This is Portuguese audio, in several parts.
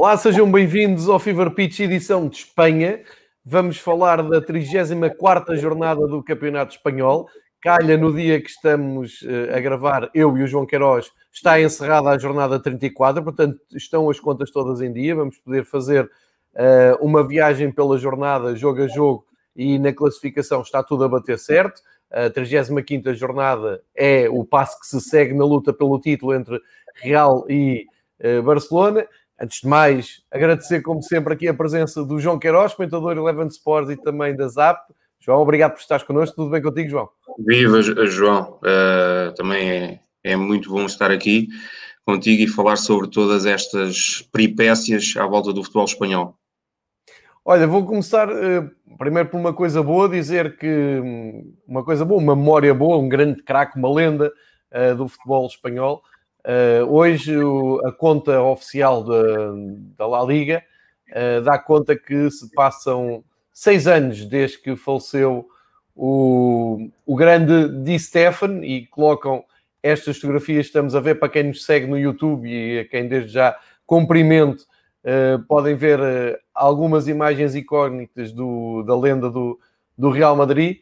Olá, sejam bem-vindos ao Fever Pitch edição de Espanha. Vamos falar da 34ª jornada do Campeonato Espanhol. Calha no dia que estamos uh, a gravar, eu e o João Queiroz, está encerrada a jornada 34, portanto estão as contas todas em dia. Vamos poder fazer uh, uma viagem pela jornada, jogo a jogo, e na classificação está tudo a bater certo. A 35ª jornada é o passo que se segue na luta pelo título entre Real e uh, Barcelona. Antes de mais, agradecer, como sempre, aqui a presença do João Queiroz, comentador Eleven Sports e também da ZAP. João, obrigado por estares connosco. Tudo bem contigo, João? Viva, João. Uh, também é, é, muito bom estar aqui contigo e falar sobre todas estas peripécias à volta do futebol espanhol. Olha, vou começar uh, primeiro por uma coisa boa, dizer que hum, uma coisa boa, uma memória boa, um grande craque, uma lenda uh, do futebol espanhol. Uh, hoje a conta oficial da, La Liga uh, dá conta que se passam seis anos desde que faleceu o, o grande Di Stefan e colocam estas fotografias estamos a ver para quem nos segue no YouTube e a quem desde já cumprimento uh, podem ver algumas imagens icónicas do, da lenda do, do Real Madrid.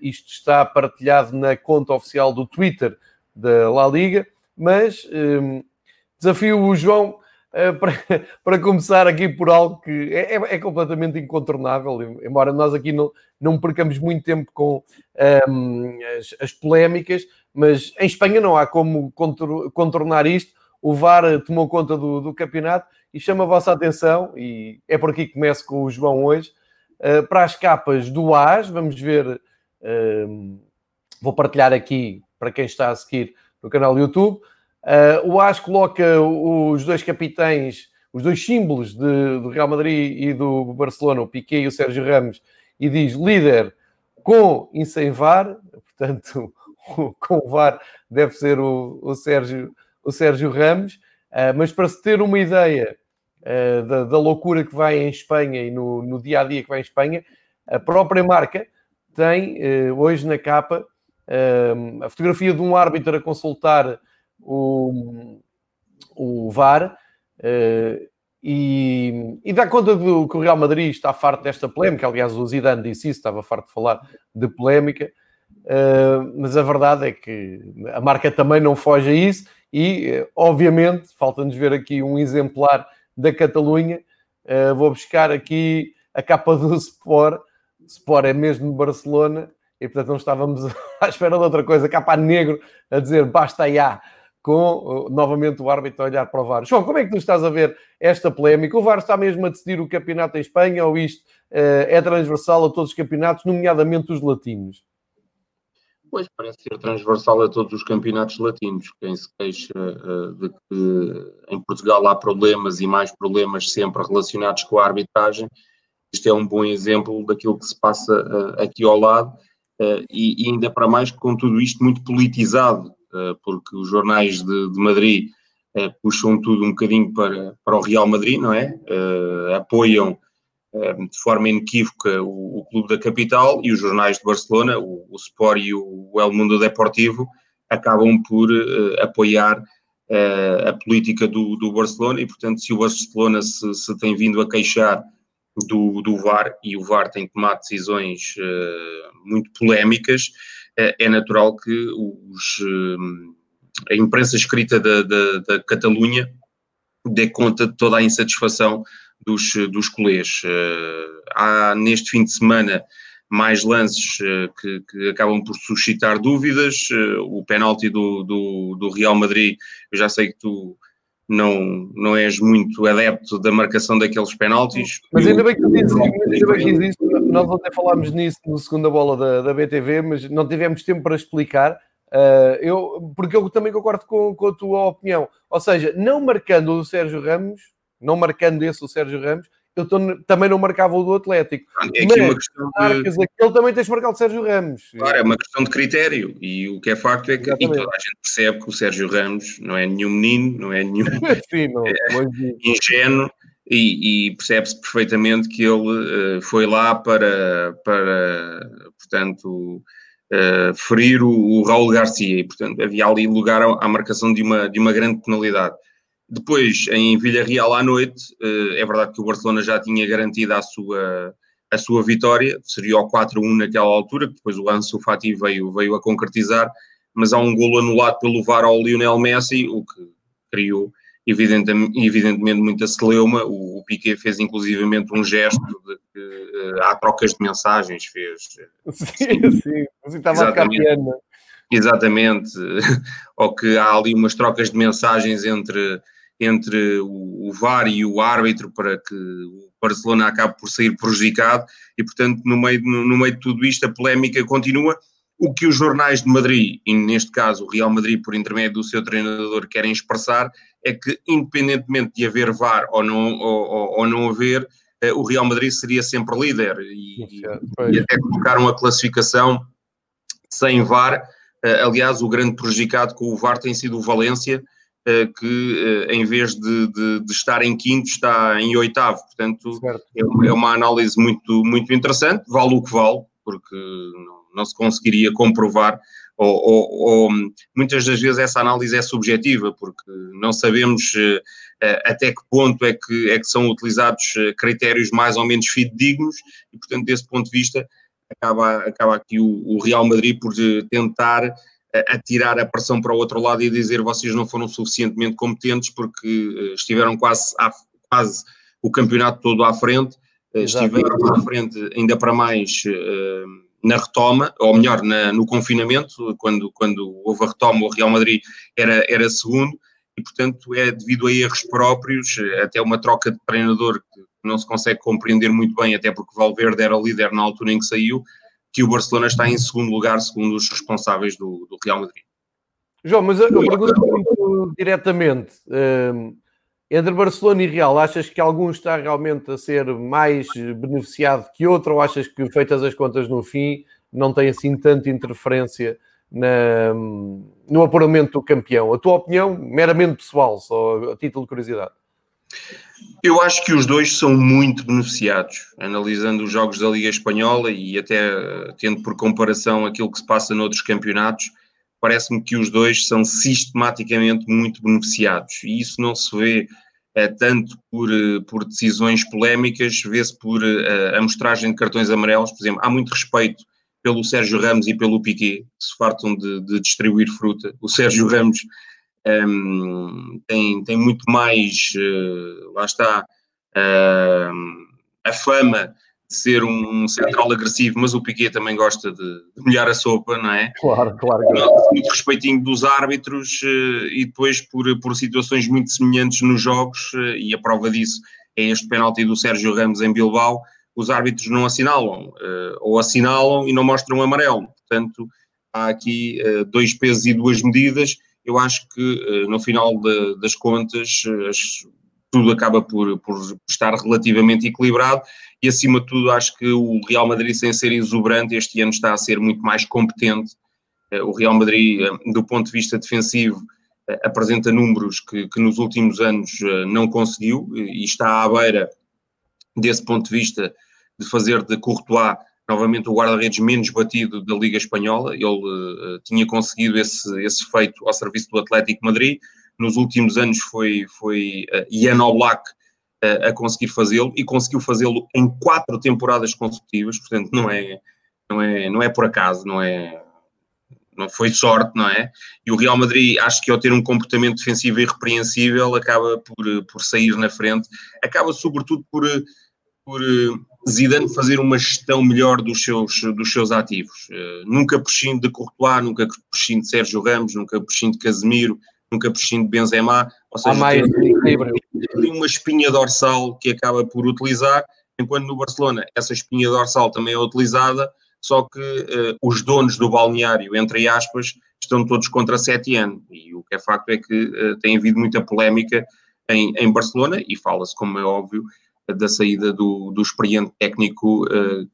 isto está partilhado na conta oficial do Twitter da La Liga mas um, desafio o João uh, para, para, começar aqui por algo que é, é, é, completamente incontornável, embora nós aqui não, não percamos muito tempo com um, as, as, polémicas, mas em Espanha não há como contornar isto. O VAR tomou conta do, do campeonato e chama a vossa atenção, e é por aqui que começo com o João hoje, uh, para as capas do AS. Vamos ver, uh, vou partilhar aqui para quem está a seguir no canal do YouTube. Uh, o AS coloca os dois capitães, os dois símbolos de, do Real Madrid e do Barcelona, o Piquet e o Sérgio Ramos, e diz líder com e sem VAR, portanto, com o VAR deve ser o, o, Sérgio, o Sérgio Ramos, uh, mas para se ter uma ideia uh, da, da, loucura que vai em Espanha e no, no dia a dia que vai em Espanha, a própria marca tem hoje na capa a fotografia de um árbitro a consultar o, o VAR uh, e, e, dá conta do que o Real Madrid está farto desta polémica. Aliás, o Zidane disse isso, estava farto de falar de polémica. Uh, mas a verdade é que a marca também não foge a isso e, uh, obviamente, falta-nos ver aqui um exemplar da Catalunha. vou buscar aqui a capa do Sport. Sport é mesmo de Barcelona e portanto não estávamos à espera de outra coisa, capa negro a dizer basta já, com uh, novamente o árbitro a olhar para o VAR. João, como é que tu estás a ver esta polémica? O VAR está mesmo a decidir o campeonato em Espanha ou isto uh, é transversal a todos os campeonatos, nomeadamente os latinos? Pois, parece ser transversal a todos os campeonatos latinos. Quem se queixa uh, de que em Portugal há problemas e mais problemas sempre relacionados com a arbitragem, isto é um bom exemplo daquilo que se passa uh, aqui ao lado e, e, ainda para mais com tudo isto muito politizado, uh, porque os jornais de, de Madrid uh, puxam tudo um bocadinho para, para o Real Madrid, não é? apoiam de forma inequívoca o, o, clube da capital e os jornais de Barcelona, o, o Sport e o, o El Mundo Deportivo, acabam por apoiar a política do, do Barcelona e, portanto, se o Barcelona se, se tem vindo a queixar do, do VAR e o VAR tem tomado decisões uh, muito polémicas, uh, é natural que os, uh, a imprensa escrita da, da, da, Catalunha dê conta de toda a insatisfação dos, dos colês. há neste fim de semana mais lances que, que, acabam por suscitar dúvidas. o penalti do, do, do Real Madrid, eu já sei que tu não, não és muito adepto da marcação daqueles penaltis. Mas ainda bem que tu dizes, isso, nós até falámos nisso no segunda bola da, da BTV, mas não tivemos tempo para explicar. Uh, eu, porque eu também concordo com, com a tua opinião. Ou seja, não marcando o Sérgio Ramos, não marcando esse o Sérgio Ramos, eu tô, também não marcava o do Atlético. É aqui uma questão de... Ele também tens marcado o Sérgio Ramos. Claro, é uma questão de critério. E o que é facto é que toda a gente percebe que o Sérgio Ramos não é nenhum menino, não é nenhum Sim, não, é, ingênuo. E, e percebe-se perfeitamente que ele uh, foi lá para, para portanto, uh, ferir o, o Raul Garcia e, portanto, havia ali lugar à, à marcação de uma, de uma grande penalidade. Depois, em Villarreal à noite, é verdade que o Barcelona já tinha garantido a sua, a sua vitória, seria o 4-1 naquela altura, que depois o Ansu Fati veio, veio a concretizar, mas há um golo anulado pelo VAR ao Lionel Messi, o que criou evidentemente, evidentemente muita celeuma, o, o Piquet fez inclusivamente um gesto de que uh, há trocas de mensagens, fez. Sim, sim, você estava a Exatamente, ou que há ali umas trocas de mensagens entre, entre o, o VAR e o árbitro para que o Barcelona acabe por sair prejudicado e, portanto, no meio, no, no meio de tudo isto, a polémica continua. O que os jornais de Madrid, e neste caso o Real Madrid, por intermédio do seu treinador, querem expressar é que, independentemente de haver VAR ou não, ou, ou não haver, eh, o Real Madrid seria sempre líder e, e até colocaram a classificação sem VAR. Eh, aliás, o grande prejudicado com o VAR tem sido o Valência, que em vez de, de, de, estar em quinto está em oitavo. Portanto, é, é uma análise muito, muito interessante, vale o que vale, porque não, não se conseguiria comprovar ou, ou, ou, muitas das vezes essa análise é subjetiva, porque não sabemos uh, até que ponto é que, é que são utilizados eh, critérios mais ou menos fidedignos, e portanto, desse ponto de vista, acaba, acaba aqui o, o Real Madrid por tentar atirar a pressão para o outro lado e dizer vocês não foram suficientemente competentes porque estiveram quase, à, quase o campeonato todo à frente, Exato. estiveram à frente ainda para mais. Uh, na retoma, ou melhor, na, no confinamento, quando, quando houve a retoma, o Real Madrid era, era segundo, e portanto é devido a erros próprios, até uma troca de treinador que não se consegue compreender muito bem, até porque Valverde era líder na altura em que saiu, que o Barcelona está em segundo lugar, segundo os responsáveis do, do Real Madrid. João, mas eu pergunto muito diretamente. Um entre Barcelona e Real, achas que algum está realmente a ser mais beneficiado que outro ou achas que, feitas as contas no fim, não tem assim tanta interferência na, no apuramento do campeão? A tua opinião, meramente pessoal, só a título de curiosidade. Eu acho que os dois são muito beneficiados, analisando os jogos da Liga Espanhola e até tendo por comparação aquilo que se passa noutros campeonatos, parece-me que os dois são sistematicamente muito beneficiados e isso não se vê é, tanto por, eh, por decisões polémicas, vê-se por a mostragem de cartões amarelos, por exemplo, há muito respeito pelo Sérgio Ramos e pelo Piquet, que se fartam de, de distribuir fruta. O Sérgio Ramos um, tem, tem muito mais, uh, lá está, uh, a fama ser um central agressivo, mas o Piquet também gosta de, de molhar a sopa, não é? Claro, claro. Muito respeitinho dos árbitros eh, e depois por, por situações muito semelhantes nos jogos, eh, e a prova disso é este penalti do Sérgio Ramos em Bilbao, os árbitros não assinalam, ou assinalam e não mostram amarelo. Portanto, há aqui dois pesos e duas medidas. Eu acho que no final de, das contas tudo acaba por, por estar relativamente equilibrado e acima de tudo acho que o Real Madrid sem ser exuberante este ano está a ser muito mais competente. Eh, o Real Madrid eh, do ponto de vista defensivo eh, apresenta números que, que nos últimos anos não conseguiu e está à beira desse ponto de vista de fazer de Courtois novamente o guarda-redes menos batido da Liga Espanhola, ele uh, tinha conseguido esse, esse feito ao serviço do Atlético Madrid, nos últimos anos foi, foi uh, Ian Oblak a conseguir fazê-lo e conseguiu fazê-lo em quatro temporadas consecutivas, portanto não é, não é, não é por acaso, não é não foi sorte, não é? E o Real Madrid, acho que ao ter um comportamento defensivo irrepreensível, acaba por, por sair na frente, acaba sobretudo por, por Zidane fazer uma gestão melhor dos seus, dos seus ativos. Uh, nunca puxando de Courtois, nunca puxando de Sérgio Ramos, nunca puxando de Casemiro, nunca puxando de Benzema, ou seja, mais tem uma espinha dorsal que acaba por utilizar, enquanto no Barcelona essa espinha dorsal também é utilizada, só que uh, os donos do balneário, entre aspas, estão todos contra Setien, e o que é facto é que uh, tem havido muita polémica em, em Barcelona, e fala-se, como é óbvio, da saída do, do experiente técnico uh.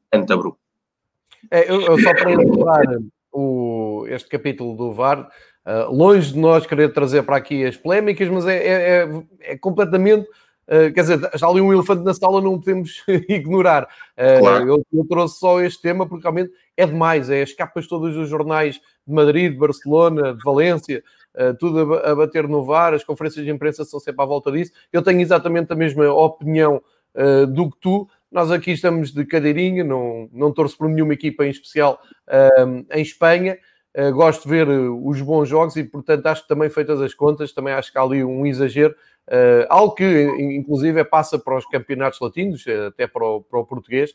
É, eu, eu, só para encerrar o, este capítulo do VAR, Uh, longe de nós querer trazer para aqui as polémicas, mas é, é, é, é completamente. Uh, quer dizer, está ali um elefante na sala, não podemos ignorar. Uh, claro. eu, eu, trouxe só este tema porque realmente é demais. É as capas todas dos jornais de Madrid, de Barcelona, de Valência, uh, tudo a, a, bater no VAR, as conferências de imprensa são sempre à volta disso. Eu tenho exatamente a mesma opinião uh, do que tu. Nós aqui estamos de cadeirinha, não, não torço por nenhuma equipa em especial em Espanha. Uh, gosto de ver os bons jogos e, portanto, acho que também feitas as contas, também acho que há ali um exagero. Uh, algo que, inclusive, passa para os campeonatos latinos, até para o, para o português,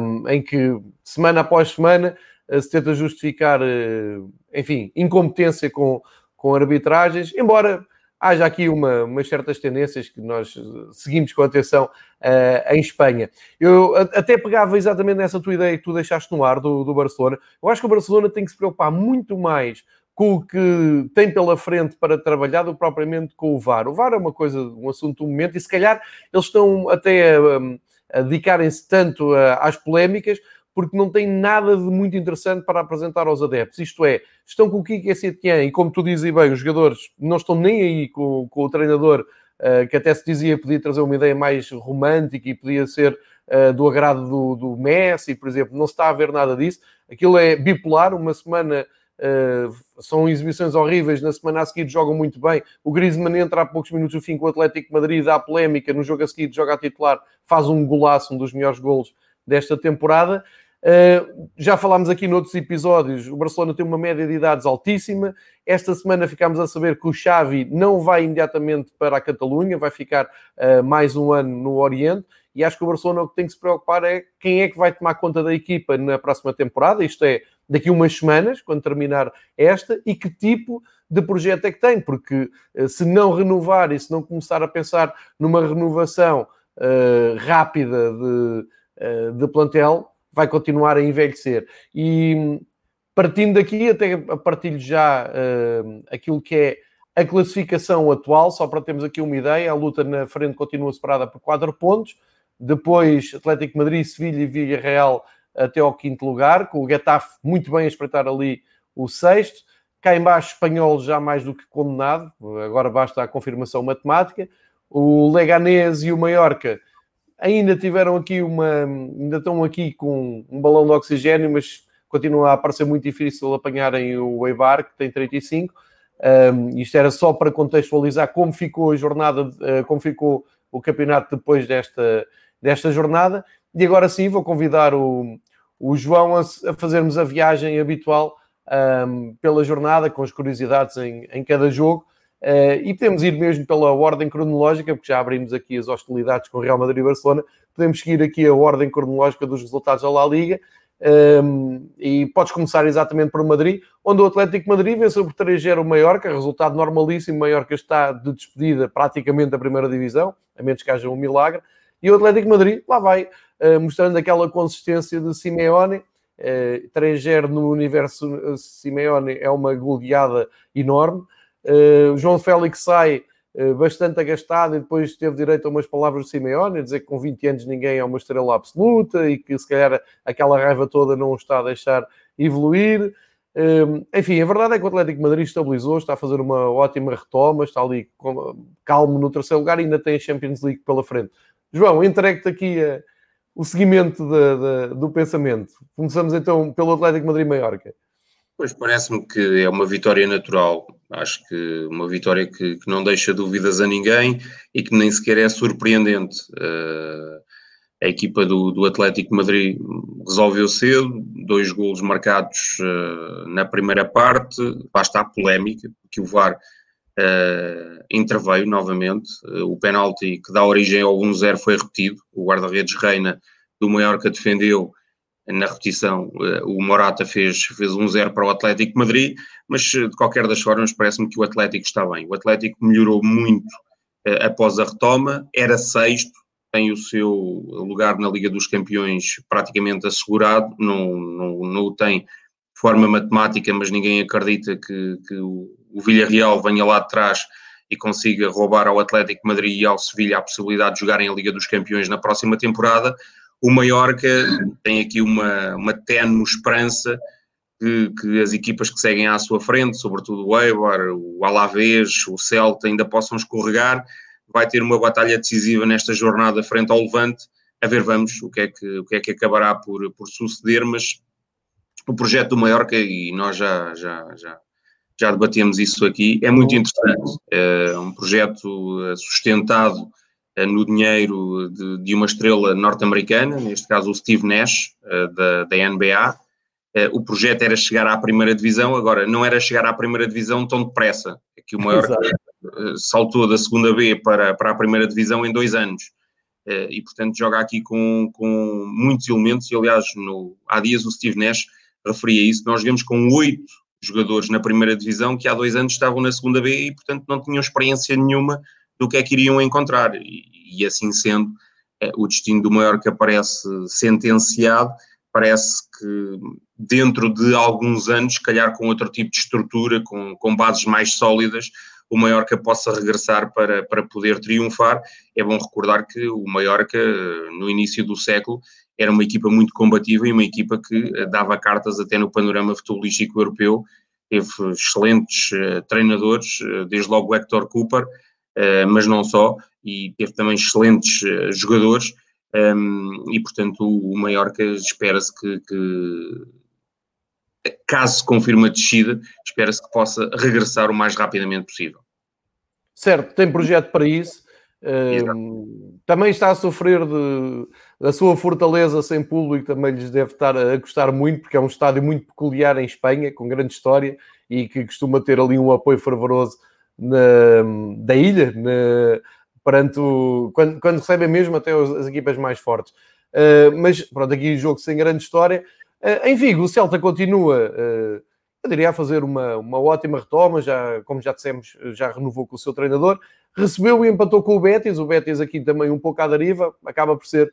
um, em que semana após semana uh, se tenta justificar, uh, enfim, incompetência com, com arbitragens, embora haja aqui uma, umas certas tendências que nós seguimos com atenção uh, em Espanha. Eu até pegava exatamente nessa tua ideia que tu deixaste no ar do, do Barcelona. Eu acho que o Barcelona tem que se preocupar muito mais com o que tem pela frente para trabalhar do que propriamente com o VAR. O VAR é uma coisa, um assunto do momento, e se calhar eles estão até a, a dedicarem-se tanto a, às polémicas porque não têm nada de muito interessante para apresentar aos adeptos. Isto é, estão com o Kiki Setien e, como tu dizes bem, os jogadores não estão nem aí com, com o treinador, uh, que até se dizia podia trazer uma ideia mais romântica e podia ser uh, do agrado do, do Messi, por exemplo. Não se está a ver nada disso. Aquilo é bipolar, uma semana Uh, são exibições horríveis, na semana a seguir jogam muito bem. O Griezmann entra há poucos minutos no fim com o Atlético Madrid, dá polémica, no jogo a seguir joga a titular, faz um golaço, um dos melhores golos desta temporada. Uh, já falámos aqui noutros episódios, o Barcelona tem uma média de idades altíssima. Esta semana ficámos a saber que o Xavi não vai imediatamente para a Catalunha, vai ficar uh, mais um ano no Oriente. E acho que o Barcelona o que tem que se preocupar é quem é que vai tomar conta da equipa na próxima temporada. Isto é, daqui a umas semanas, quando terminar esta, e que tipo de projeto é que tem, porque eh, se não renovar e se não começar a pensar numa renovação uh, rápida de, de plantel, vai continuar a envelhecer. E partindo daqui, até partilho já uh, aquilo que é a classificação atual, só para termos aqui uma ideia, a luta na frente continua separada por 4 pontos, depois Atlético Madrid, Sevilha e Villarreal até ao quinto lugar, com o Getafe muito bem a espreitar ali o sexto. Cá embaixo, espanhol já mais do que condenado, agora basta a confirmação matemática. O Leganés e o Mallorca ainda tiveram aqui uma. ainda estão aqui com um balão de oxigênio, mas continua a parecer muito difícil apanharem o Eibar, que tem 35. Um, isto era só para contextualizar como ficou a jornada, uh, como ficou o campeonato depois desta, desta jornada. E agora sim vou convidar o, o João a, a fazermos a viagem habitual um, pela jornada, com as curiosidades em, em cada jogo. Uh, e podemos ir mesmo pela ordem cronológica, porque já abrimos aqui as hostilidades com Real Madrid e Barcelona. Podemos seguir aqui a ordem cronológica dos resultados da La Liga. Um, e podes começar exatamente por Madrid, onde o Atlético Madrid venceu por 3-0 o Mallorca, resultado normalíssimo. O Mallorca está de despedida praticamente da primeira divisão, a menos que haja um milagre. E o Atlético Madrid lá vai, uh, mostrando aquela consistência de Simeone. Uh, 3-0 no universo eh, Simeone é uma goleada enorme. Uh, João Félix sai uh, bastante agastado e depois teve direito a umas palavras de Simeone, a dizer que com 20 anos ninguém é uma estrela absoluta e que se calhar aquela raiva toda não o está a deixar evoluir. Uh, enfim, a verdade é que o Atlético Madrid estabilizou, está a fazer uma ótima retoma, está ali calmo no terceiro lugar e ainda tem a Champions League pela frente. João, entregue-te aqui a, o seguimento de, de, do pensamento. Começamos então pelo Atlético Madrid-Maiorca. Pois parece-me que é uma vitória natural. Acho que uma vitória que, que, não deixa dúvidas a ninguém e que nem sequer é surpreendente. Uh, a equipa do, do Atlético Madrid resolveu cedo, dois golos marcados uh, na primeira parte, basta a polémica, que o VAR uh, interveio novamente. O penalti que dá origem ao 1-0 foi repetido. O guarda-redes Reina do Mallorca defendeu na repetição. Uh, o Morata fez, fez 1-0 para o Atlético Madrid, mas de qualquer das formas parece-me que o Atlético está bem. O Atlético melhorou muito após a retoma, era sexto, tem o seu lugar na Liga dos Campeões praticamente assegurado, não, não, não o tem de forma matemática, mas ninguém acredita que, que o, o Villarreal venha lá de trás e consiga roubar ao Atlético Madrid e ao Sevilha a possibilidade de jogarem a Liga dos Campeões na próxima temporada, o Mallorca tem aqui uma, uma tenue esperança que, que, as equipas que seguem à sua frente, sobretudo o Eibar, o Alavés, o Celta, ainda possam escorregar. Vai ter uma batalha decisiva nesta jornada frente ao Levante. A ver, vamos o que é que, o que, é que acabará por, por suceder, mas o projeto do Mallorca, e nós já, já, já já debatemos isso aqui, é muito interessante. É um projeto eh, sustentado no dinheiro de, de uma estrela norte-americana, neste caso o Steve Nash, da, da NBA. O projeto era chegar à primeira divisão, agora não era chegar à primeira divisão tão depressa, é que o maior saltou da segunda B para, para a primeira divisão em dois anos. E, portanto, joga aqui com, com muitos elementos. E, aliás, no, há dias o Steve Nash referia isso. Nós jogamos com oito jogadores na primeira divisão que há dois anos estavam na segunda B e, portanto, não tinham experiência nenhuma do que é que iriam encontrar. E, e assim sendo, é, o destino do Mallorca parece sentenciado, parece que dentro de alguns anos, se calhar com outro tipo de estrutura, com, com bases mais sólidas, o Mallorca possa regressar para, para poder triunfar. É bom recordar que o Mallorca, no início do século, era uma equipa muito combativa e uma equipa que eh, dava cartas até no panorama futebolístico europeu. Teve excelentes uh, treinadores, uh, desde logo o Hector Cooper, mas não só, e teve também excelentes jogadores. Um, e portanto, o, Mallorca espera-se que, que, caso se confirme a descida, espera-se que possa regressar o mais rapidamente possível. Certo, tem projeto para isso. Um, também está a sofrer de, da sua fortaleza sem público, também lhes deve estar a gostar muito, porque é um estádio muito peculiar em Espanha, com grande história e que costuma ter ali um apoio fervoroso na, da ilha, na, perante o, quando, quando recebem mesmo até as equipas mais fortes. Uh, mas pronto, aqui jogo sem grande história. Uh, em Vigo, o Celta continua, uh, eu diria, a fazer uma, uma ótima retoma, já, como já dissemos, já renovou com o seu treinador, recebeu e empatou com o Betis, o Betis aqui também um pouco à deriva, acaba por ser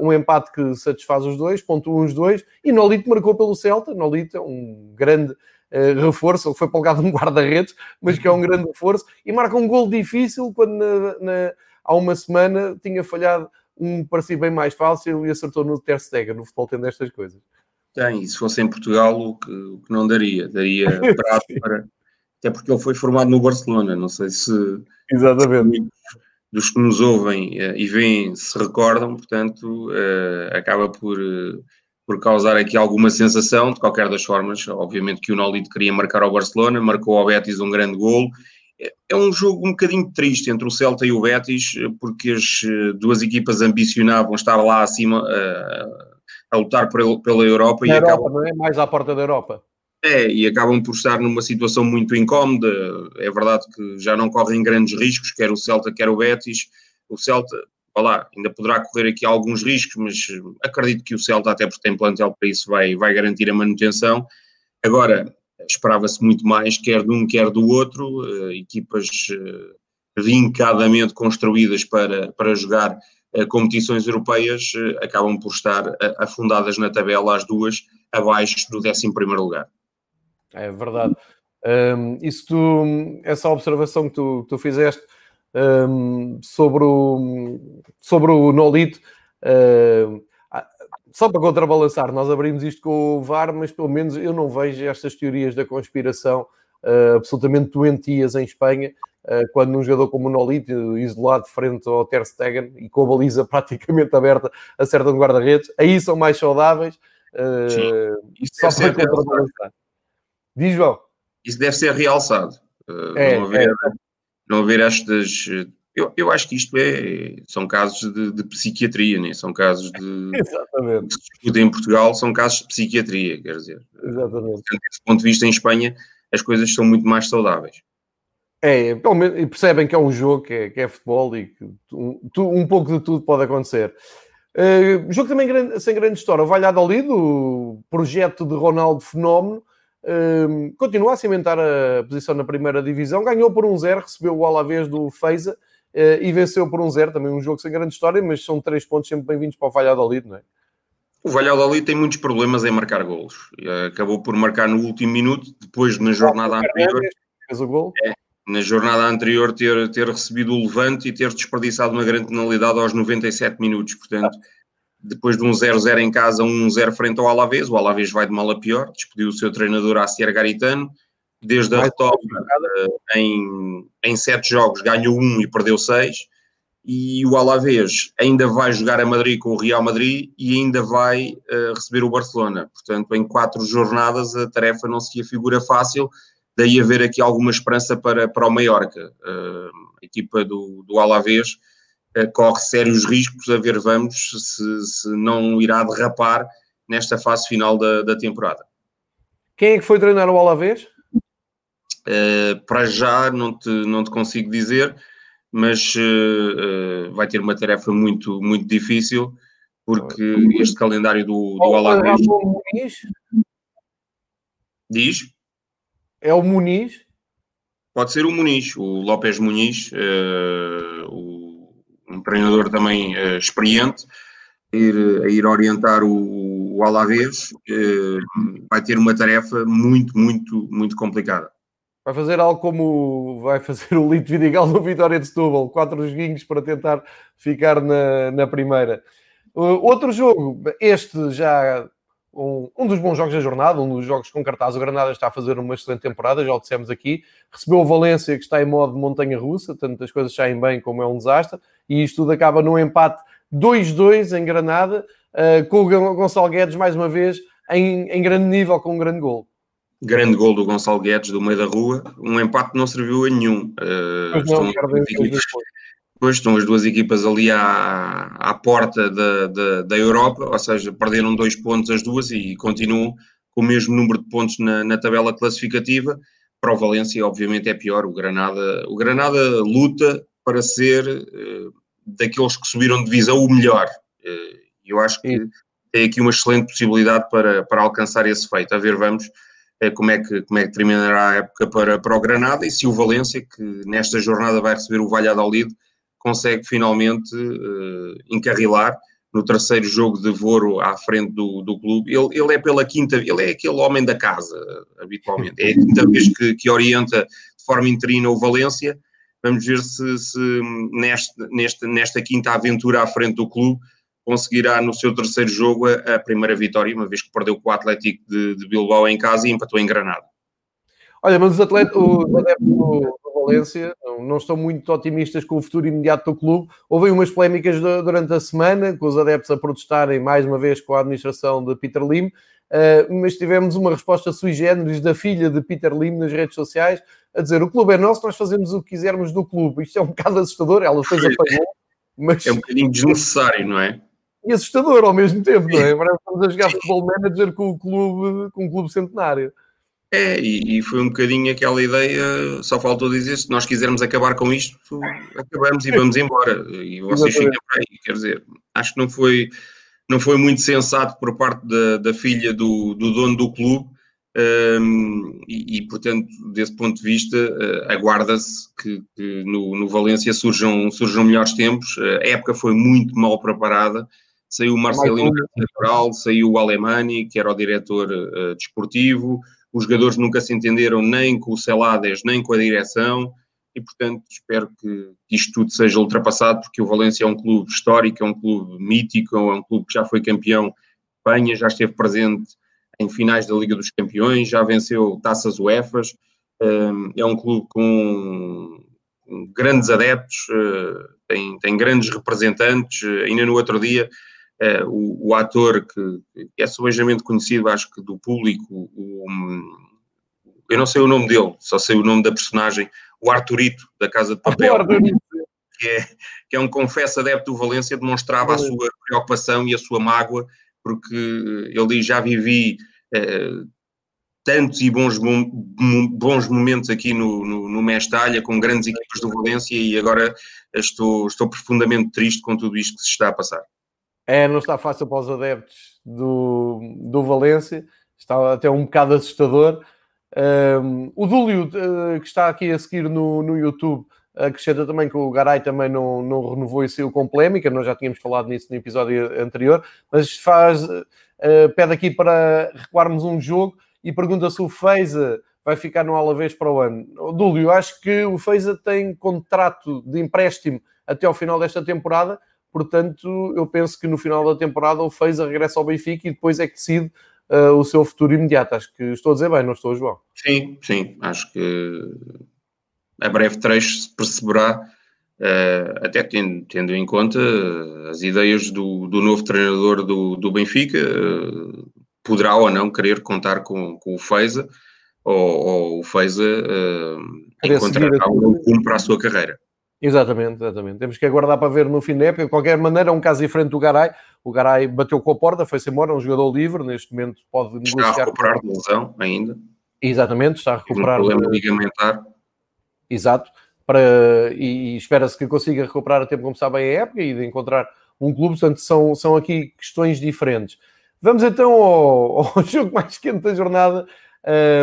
um empate que satisfaz os dois, pontuam os dois, e Nolito marcou pelo Celta, Nolito é um grande uh, reforço, ele foi polgado um guarda-redes, mas que é um grande reforço, e marca um gol difícil quando na, na, há uma semana tinha falhado um parecia bem mais fácil e acertou no Ter Stegen, no futebol tendo estas coisas. Tem, e se fosse em Portugal, o que, o que não daria? Daria prato para. Até porque ele foi formado no Barcelona, não sei se. Exatamente. Dos que nos ouvem uh, e veem se recordam, portanto, uh, acaba por, por causar aqui alguma sensação. De qualquer das formas, obviamente que o Nolito queria marcar ao Barcelona, marcou ao Betis um grande golo. É, é um jogo um bocadinho triste entre o Celta e o Betis, porque as duas equipas ambicionavam estar lá acima a lutar pela Europa. Na e Europa, acabam... não é? Mais à porta da Europa. É, e acabam por estar numa situação muito incómoda. É verdade que já não correm grandes riscos, quer o Celta, quer o Betis. O Celta, lá, ainda poderá correr aqui alguns riscos, mas acredito que o Celta, até porque tem plantel para isso, vai, vai garantir a manutenção. Agora, esperava-se muito mais, quer de um, quer do outro, uh, equipas uh, vincadamente construídas para, para jogar uh, competições europeias, acabam por estar afundadas na tabela, as duas, abaixo do 11 lugar. É verdade. Um, isso tu, essa observação que tu, tu fizeste um, sobre, o, sobre o Nolito, uh, só para contrabalançar, nós abrimos isto com o VAR, mas pelo menos eu não vejo estas teorias da conspiração uh, absolutamente doentias em Espanha, uh, quando um jogador como o Nolito, isolado frente ao Ter Stegen e com a baliza praticamente aberta, acerta no guarda-redes, aí são mais saudáveis. Sim, só para contrabalançar. Diz, João. Isso deve ser realçado. É, é. Não haver estas. Eu, eu acho que isto é, são casos de, de psiquiatria, né? são casos de. Exatamente. Que em Portugal são casos de psiquiatria, quer dizer. Exatamente. Desse ponto de vista, em Espanha, as coisas são muito mais saudáveis. É, pelo menos, e percebem que é um jogo, que é, que é futebol e que um, um pouco de tudo pode acontecer. Uh, jogo também grande, sem grande história. O Valladolid, o projeto de Ronaldo Fenómeno, uh, continua a cimentar a posição na primeira divisão. Ganhou por 1-0, recebeu o Alavés do Feiza uh, e venceu por 1-0. Também um jogo sem grande história, mas são três pontos sempre bem-vindos para o Valladolid, não é? O Valladolid tem muitos problemas em marcar golos. Acabou por marcar no último minuto, depois na jornada anterior. Fez o gol. É, na jornada anterior ter, ter recebido o levante e ter desperdiçado uma grande penalidade aos 97 minutos. Portanto, depois de um 0-0 em casa, um 0 frente ao Alavés, o Alavés vai de mal a pior, despediu o seu treinador Acier Garitano, desde a retoma uh, em, em sete jogos ganhou um e perdeu seis, e o Alavés ainda vai jogar a Madrid com o Real Madrid e ainda vai uh, receber o Barcelona. Portanto, em quatro jornadas a tarefa não se afigura fácil, daí haver aqui alguma esperança para, para o Mallorca. Uh, a equipa do, do Alavés corre sérios riscos a ver vamos se, se não irá derrapar nesta fase final da, da temporada. Quem é que foi treinar o Alavés? Uh, para já não te, não te consigo dizer, mas uh, vai ter uma tarefa muito, muito difícil, porque este calendário do, do Alavés... Diz? É o Muniz? Pode ser o Muniz, o López Muniz, uh, o, um treinador também uh, experiente, a ir, a ir orientar o, o Alavés, uh, vai ter uma tarefa muito, muito, muito complicada. Vai fazer algo como vai fazer o Lito Vidigal no Vitória de Setúbal, quatro joguinhos para tentar ficar na, na primeira. outro jogo, este já um, um, dos bons jogos da jornada, um dos jogos com cartaz. O Granada está a fazer uma excelente temporada, já o dissemos aqui. Recebeu o Valência, que está em modo montanha-russa, tanto as coisas saem bem como é um desastre. E isto tudo acaba num empate 2-2 em Granada, uh, com o Gonçalo Guedes, mais uma vez, em, em, grande nível, com um grande gol. Grande gol do Gonçalo Guedes, do meio da rua. Um empate não serviu a nenhum. Uh, não, estão, Pois estão as duas equipas ali à, à porta da, da, da, Europa, ou seja, perderam dois pontos as duas e continuam com o mesmo número de pontos na, na tabela classificativa. Para o Valência, obviamente, é pior. O Granada, o Granada luta para ser uh, daqueles que subiram de divisão o melhor. Uh, eu acho que Sim. tem aqui uma excelente possibilidade para, para alcançar esse feito. A ver, vamos uh, como, é que, como é que terminará a época para, para o Granada e se o Valência, que nesta jornada vai receber o Valladolid, consegue finalmente uh, encarrilar no terceiro jogo de Voro à frente do, do clube. Ele, ele é pela quinta, ele é aquele homem da casa, habitualmente. É a quinta vez que, que orienta de forma interina o Valência. Vamos ver se, se neste, neste, nesta quinta aventura à frente do clube conseguirá no seu terceiro jogo a, a primeira vitória, uma vez que perdeu com o Atlético de, de Bilbao em casa e empatou em Granada. Olha, mas os atletas, os adeptos do, Valência não, estão muito otimistas com o futuro imediato do clube. Houve umas polémicas durante a semana, com os adeptos a protestarem mais uma vez com a administração de Peter Lim, uh, mas tivemos uma resposta sui generis da filha de Peter Lim nas redes sociais, a dizer o clube é nosso, nós fazemos o que quisermos do clube. Isto é um bocado assustador, ela depois apagou. Mas... É um bocadinho desnecessário, não é? E assustador ao mesmo tempo, não é? Agora estamos a jogar futebol manager com o clube, com o clube centenário. É, e, e, foi um bocadinho aquela ideia, só faltou dizer, se nós quisermos acabar com isto, acabamos e vamos embora. E vocês ficam por aí, quer dizer, acho que não foi, não foi muito sensato por parte da, da filha do, do dono do clube, um, e, e, portanto, desse ponto de vista, uh, aguarda-se que, que, no, no Valência surjam, surjam melhores tempos. Uh, a época foi muito mal preparada. Saiu o Marcelino Natural, saiu o Alemani, que era o diretor uh, desportivo, os jogadores nunca se entenderam nem com o Celades, nem com a direção, e portanto espero que, isto tudo seja ultrapassado, porque o Valência é um clube histórico, é um clube mítico, é um clube que já foi campeão de Espanha, já esteve presente em finais da Liga dos Campeões, já venceu taças UEFAs, hum, é um clube com grandes adeptos, hum, tem, tem grandes representantes, ainda no outro dia Uh, o, o, ator que, que é subejamente conhecido, acho que do público, o, eu não sei o nome dele, só sei o nome da personagem, o Arturito, da Casa de Papel, que é, que é um confesso adepto do Valência, demonstrava a sua preocupação e a sua mágoa, porque ele diz, já vivi uh, tantos e bons, bons momentos aqui no, no, no Mestalha, com grandes equipas do Valência, e agora estou, estou profundamente triste com tudo isto que se está a passar. É, não está fácil para os adeptos do, do Valência, está até um bocado assustador. Um, o Dúlio, uh, que está aqui a seguir no, no YouTube, acrescenta também que o Garay também não, não renovou e saiu com polémica, nós já tínhamos falado nisso no episódio anterior, mas faz, uh, pede aqui para recuarmos um jogo e pergunta se o Feiza vai ficar no Alavés para o ano. Dúlio, acho que o Feiza tem contrato de empréstimo até ao final desta temporada, Portanto, eu penso que no final da temporada o Feiza regressa ao Benfica e depois é que decide uh, o seu futuro imediato. Acho que estou a dizer bem, não estou, João? Sim, sim. Acho que a breve trecho se perceberá, uh, até tendo, tendo, em conta as ideias do, do novo treinador do, do Benfica, uh, poderá ou não querer contar com, com o Feiza. ou, ou o Feiza uh, encontrará um rumo para a sua carreira. Exatamente, exatamente. Temos que aguardar para ver no fim da época. De qualquer maneira, é um caso diferente do Garay. O Garay bateu com a porta, foi-se embora, é um jogador livre. Neste momento pode negociar. Está a recuperar de lesão ainda. Exatamente, está a recuperar. Um problema ligamentar. Exato. Para... E, e espera-se que consiga recuperar a tempo de começar bem a época e de encontrar um clube. Portanto, são, são aqui questões diferentes. Vamos então ao, ao jogo mais quente da jornada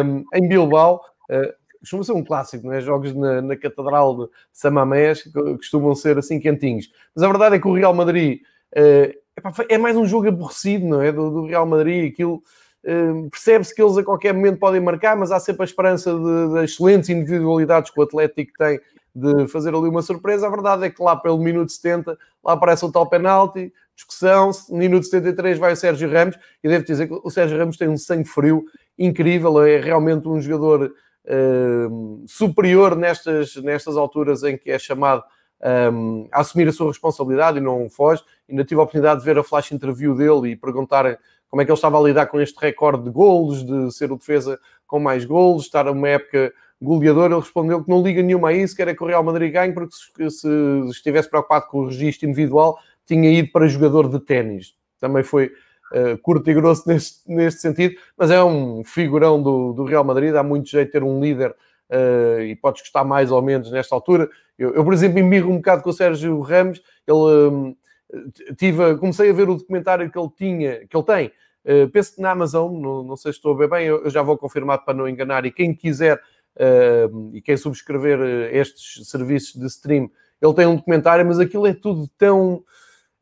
um, em Bilbao. Uh, costuma ser um clássico, não é? Jogos na, na Catedral de Samamés costumam ser assim quentinhos. Mas a verdade é que o Real Madrid uh, é mais um jogo aborrecido, não é? Do, do Real Madrid, aquilo. Uh, Percebe-se que eles a qualquer momento podem marcar, mas há sempre a esperança de excelentes individualidades que o Atlético tem de fazer ali uma surpresa. A verdade é que lá pelo minuto 70, lá aparece o tal penalti, discussão, minuto 73 vai o Sérgio Ramos, e devo dizer que o Sérgio Ramos tem um sangue frio incrível, é realmente um jogador superior nestas, nestas alturas em que é chamado um, a assumir a sua responsabilidade e não foge. Ainda tive a oportunidade de ver a flash interview dele e perguntarem como é que ele estava a lidar com este recorde de golos, de ser o defesa com mais golos, estar a uma época goleador. Ele respondeu que não liga nenhuma a isso, quer é que o Real Madrid ganhe, porque se, se estivesse preocupado com o registro individual, tinha ido para jogador de ténis. Também foi uh, curto e grosso neste, neste sentido, mas é um figurão do, do Real Madrid. Há muito jeito de ter um líder uh, e podes gostar mais ou menos nesta altura. Eu, eu por exemplo, embirro um bocado com o Sérgio Ramos. Ele um, tive, comecei a ver o documentário que ele tinha, que ele tem. Uh, penso que na Amazon, não, não, sei se estou a ver bem, eu, eu já vou confirmar para não enganar. E quem quiser uh, e quem subscrever estes serviços de stream, ele tem um documentário, mas aquilo é tudo tão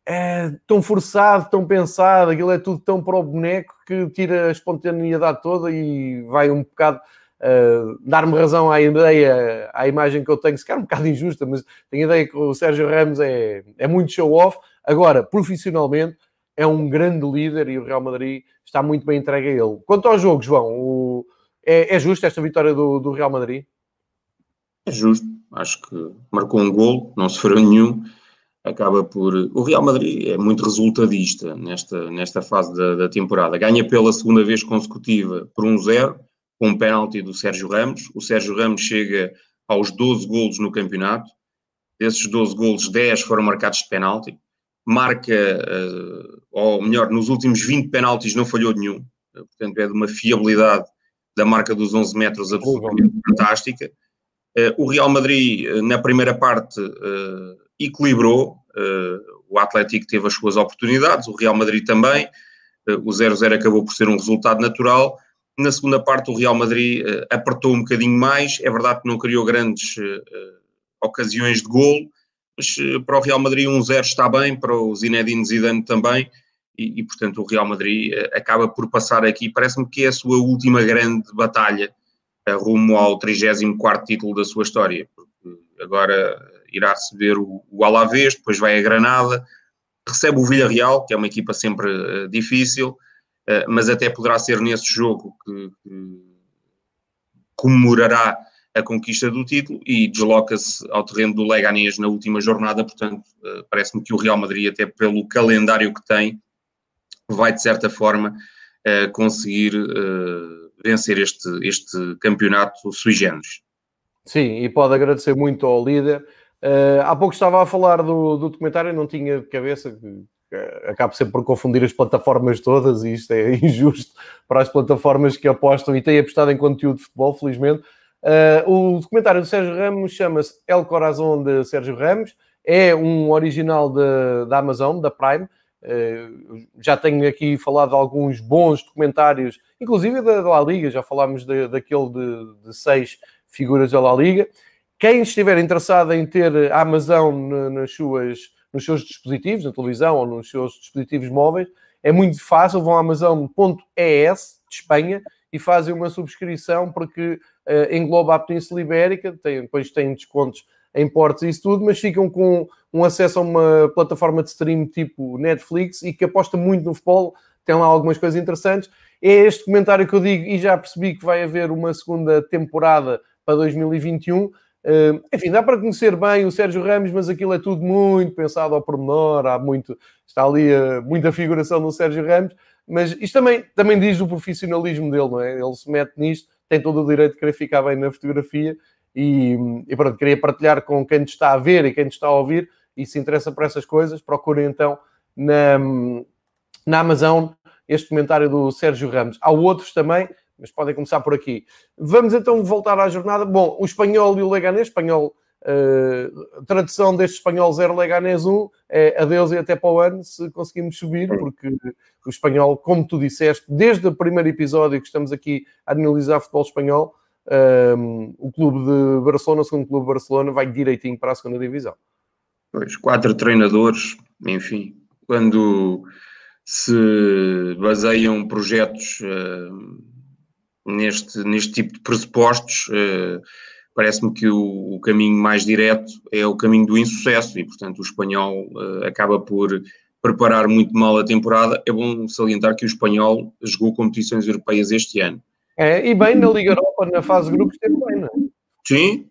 é tão forçado, tão pensado, aquilo é tudo tão para o boneco que tira a espontaneidade toda e vai um bocado uh, dar-me razão à ideia, à imagem que eu tenho, se calhar um bocado injusta, mas tenho a ideia que o Sérgio Ramos é, é muito show-off. Agora, profissionalmente, é um grande líder e o Real Madrid está muito bem entregue a ele. Quanto ao jogo, João, o, é, é justo esta vitória do, do Real Madrid? É justo, acho que marcou um gol, não sofreu nenhum acaba por. O Real Madrid é muito resultadista nesta, nesta fase da, da temporada. Ganha pela segunda vez consecutiva por 1-0, um com um pênalti do Sérgio Ramos. O Sérgio Ramos chega aos 12 golos no campeonato. Desses 12 golos, 10 foram marcados de pênalti. Marca, uh, ou melhor, nos últimos 20 pênaltis não falhou nenhum. Portanto, é de uma fiabilidade da marca dos 11 metros absolutamente fantástica. Uh, o Real Madrid, uh, na primeira parte, equilibrou. Uh, o Atlético teve as suas oportunidades, o Real Madrid também. Uh, o 0-0 acabou por ser um resultado natural. Na segunda parte, o Real Madrid uh, apertou um bocadinho mais. É verdade que não criou grandes ocasiões de golo, mas para o Real Madrid 1-0 está bem, para o Zinedine Zidane também. E, e, portanto, o Real Madrid acaba por passar aqui. Parece-me que é a sua última grande batalha rumo ao 34 título da sua história. Porque agora irá receber o, o Alavés, depois vai a Granada, recebe o Villarreal, que é uma equipa sempre uh, difícil, uh, mas até poderá ser nesse jogo que, que comemorará a conquista do título e desloca-se ao terreno do Leganés na última jornada, portanto, uh, parece-me que o Real Madrid, até pelo calendário que tem, vai de certa forma conseguir vencer este, este campeonato sui generis. Sim, e pode agradecer muito ao líder Uh, há pouco estava a falar do, do documentário, não tinha de cabeça, que, acabo sempre por confundir as plataformas todas e isto é injusto para as plataformas que apostam e têm apostado em conteúdo de futebol, felizmente. Uh, o documentário do Sérgio Ramos chama-se El Corazón de Sérgio Ramos, é um original da Amazon, da Prime. Uh, já tenho aqui falado alguns bons documentários, inclusive da, da La Liga, já falámos de, daquele de, de seis figuras da La Liga. Quem estiver interessado em ter a Amazon nas suas, nos seus dispositivos, na televisão ou nos seus dispositivos móveis, é muito fácil. Vão a Amazon.es de Espanha e fazem uma subscrição porque uh, engloba a Península Ibérica, tem, depois têm descontos em portos e isso tudo, mas ficam com um acesso a uma plataforma de stream tipo Netflix e que aposta muito no futebol, tem lá algumas coisas interessantes. É este comentário que eu digo e já percebi que vai haver uma segunda temporada para 2021 Uh, enfim, dá para conhecer bem o Sérgio Ramos, mas aquilo é tudo muito pensado ao pormenor, há muito, está ali uh, muita figuração no Sérgio Ramos. mas isto também, também diz o profissionalismo dele, não é? Ele se mete nisto, tem todo o direito de querer ficar bem na fotografia e, e pronto, queria partilhar com quem está a ver e quem está a ouvir e se interessa por essas coisas, procurem então na, na Amazon este comentário do Sérgio Ramos. Há outros também, mas podem começar por aqui. Vamos então voltar à jornada. Bom, o espanhol e o Leganés, espanhol, uh, tradução deste espanhol 0 Leganés 1, é adeus e até para o ano, se conseguimos subir, porque o espanhol, como tu disseste, desde o primeiro episódio que estamos aqui a analisar futebol espanhol, um, o clube de Barcelona, o segundo clube de Barcelona, vai direitinho para a segunda divisão. Pois, quatro treinadores, enfim, quando se baseiam projetos uh, neste, neste tipo de pressupostos, uh, parece-me que o, o, caminho mais direto é o caminho do insucesso e, portanto, o espanhol uh, acaba por preparar muito mal a temporada. É bom salientar que o espanhol jogou competições europeias este ano. É, e bem na Liga Europa, na fase de grupos, esteve bem, não é? Sim,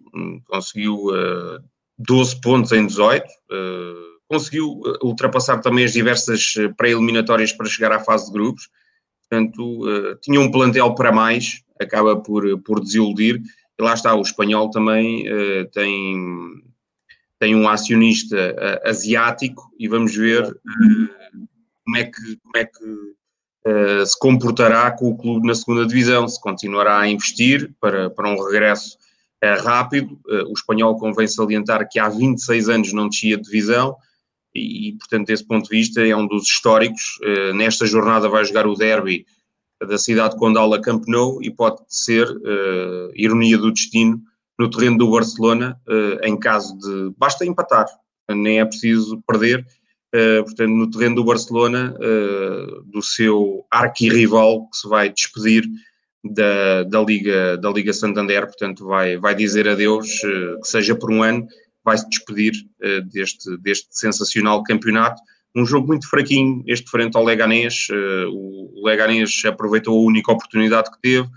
conseguiu uh, 12 pontos em 18. Uh, conseguiu eh, ultrapassar também as diversas eh, pré-eliminatórias para chegar à fase de grupos. Portanto, uh, tinha um plantel para mais, acaba por, por desiludir. E lá está, o espanhol também uh, tem, tem um acionista uh, asiático e vamos ver como é que, como é que se comportará com o clube na segunda divisão, se continuará a investir para, para um regresso rápido. o espanhol convém salientar que há 26 anos não descia de divisão, e, portanto, desse ponto de vista, é um dos históricos. Uh, nesta jornada vai jogar o derby da cidade de Condal Camp Nou e pode ser, uh, ironia do destino, no terreno do Barcelona, uh, em caso de. Basta empatar, nem é preciso perder. portanto, no terreno do Barcelona, do seu arquirrival que se vai despedir da, da, Liga, da Liga Santander, portanto, vai, vai dizer adeus, que seja por um ano vai se despedir uh, deste, deste sensacional campeonato. Um jogo muito fraquinho, este frente ao Leganés. Uh, o Leganés aproveitou a única oportunidade que teve.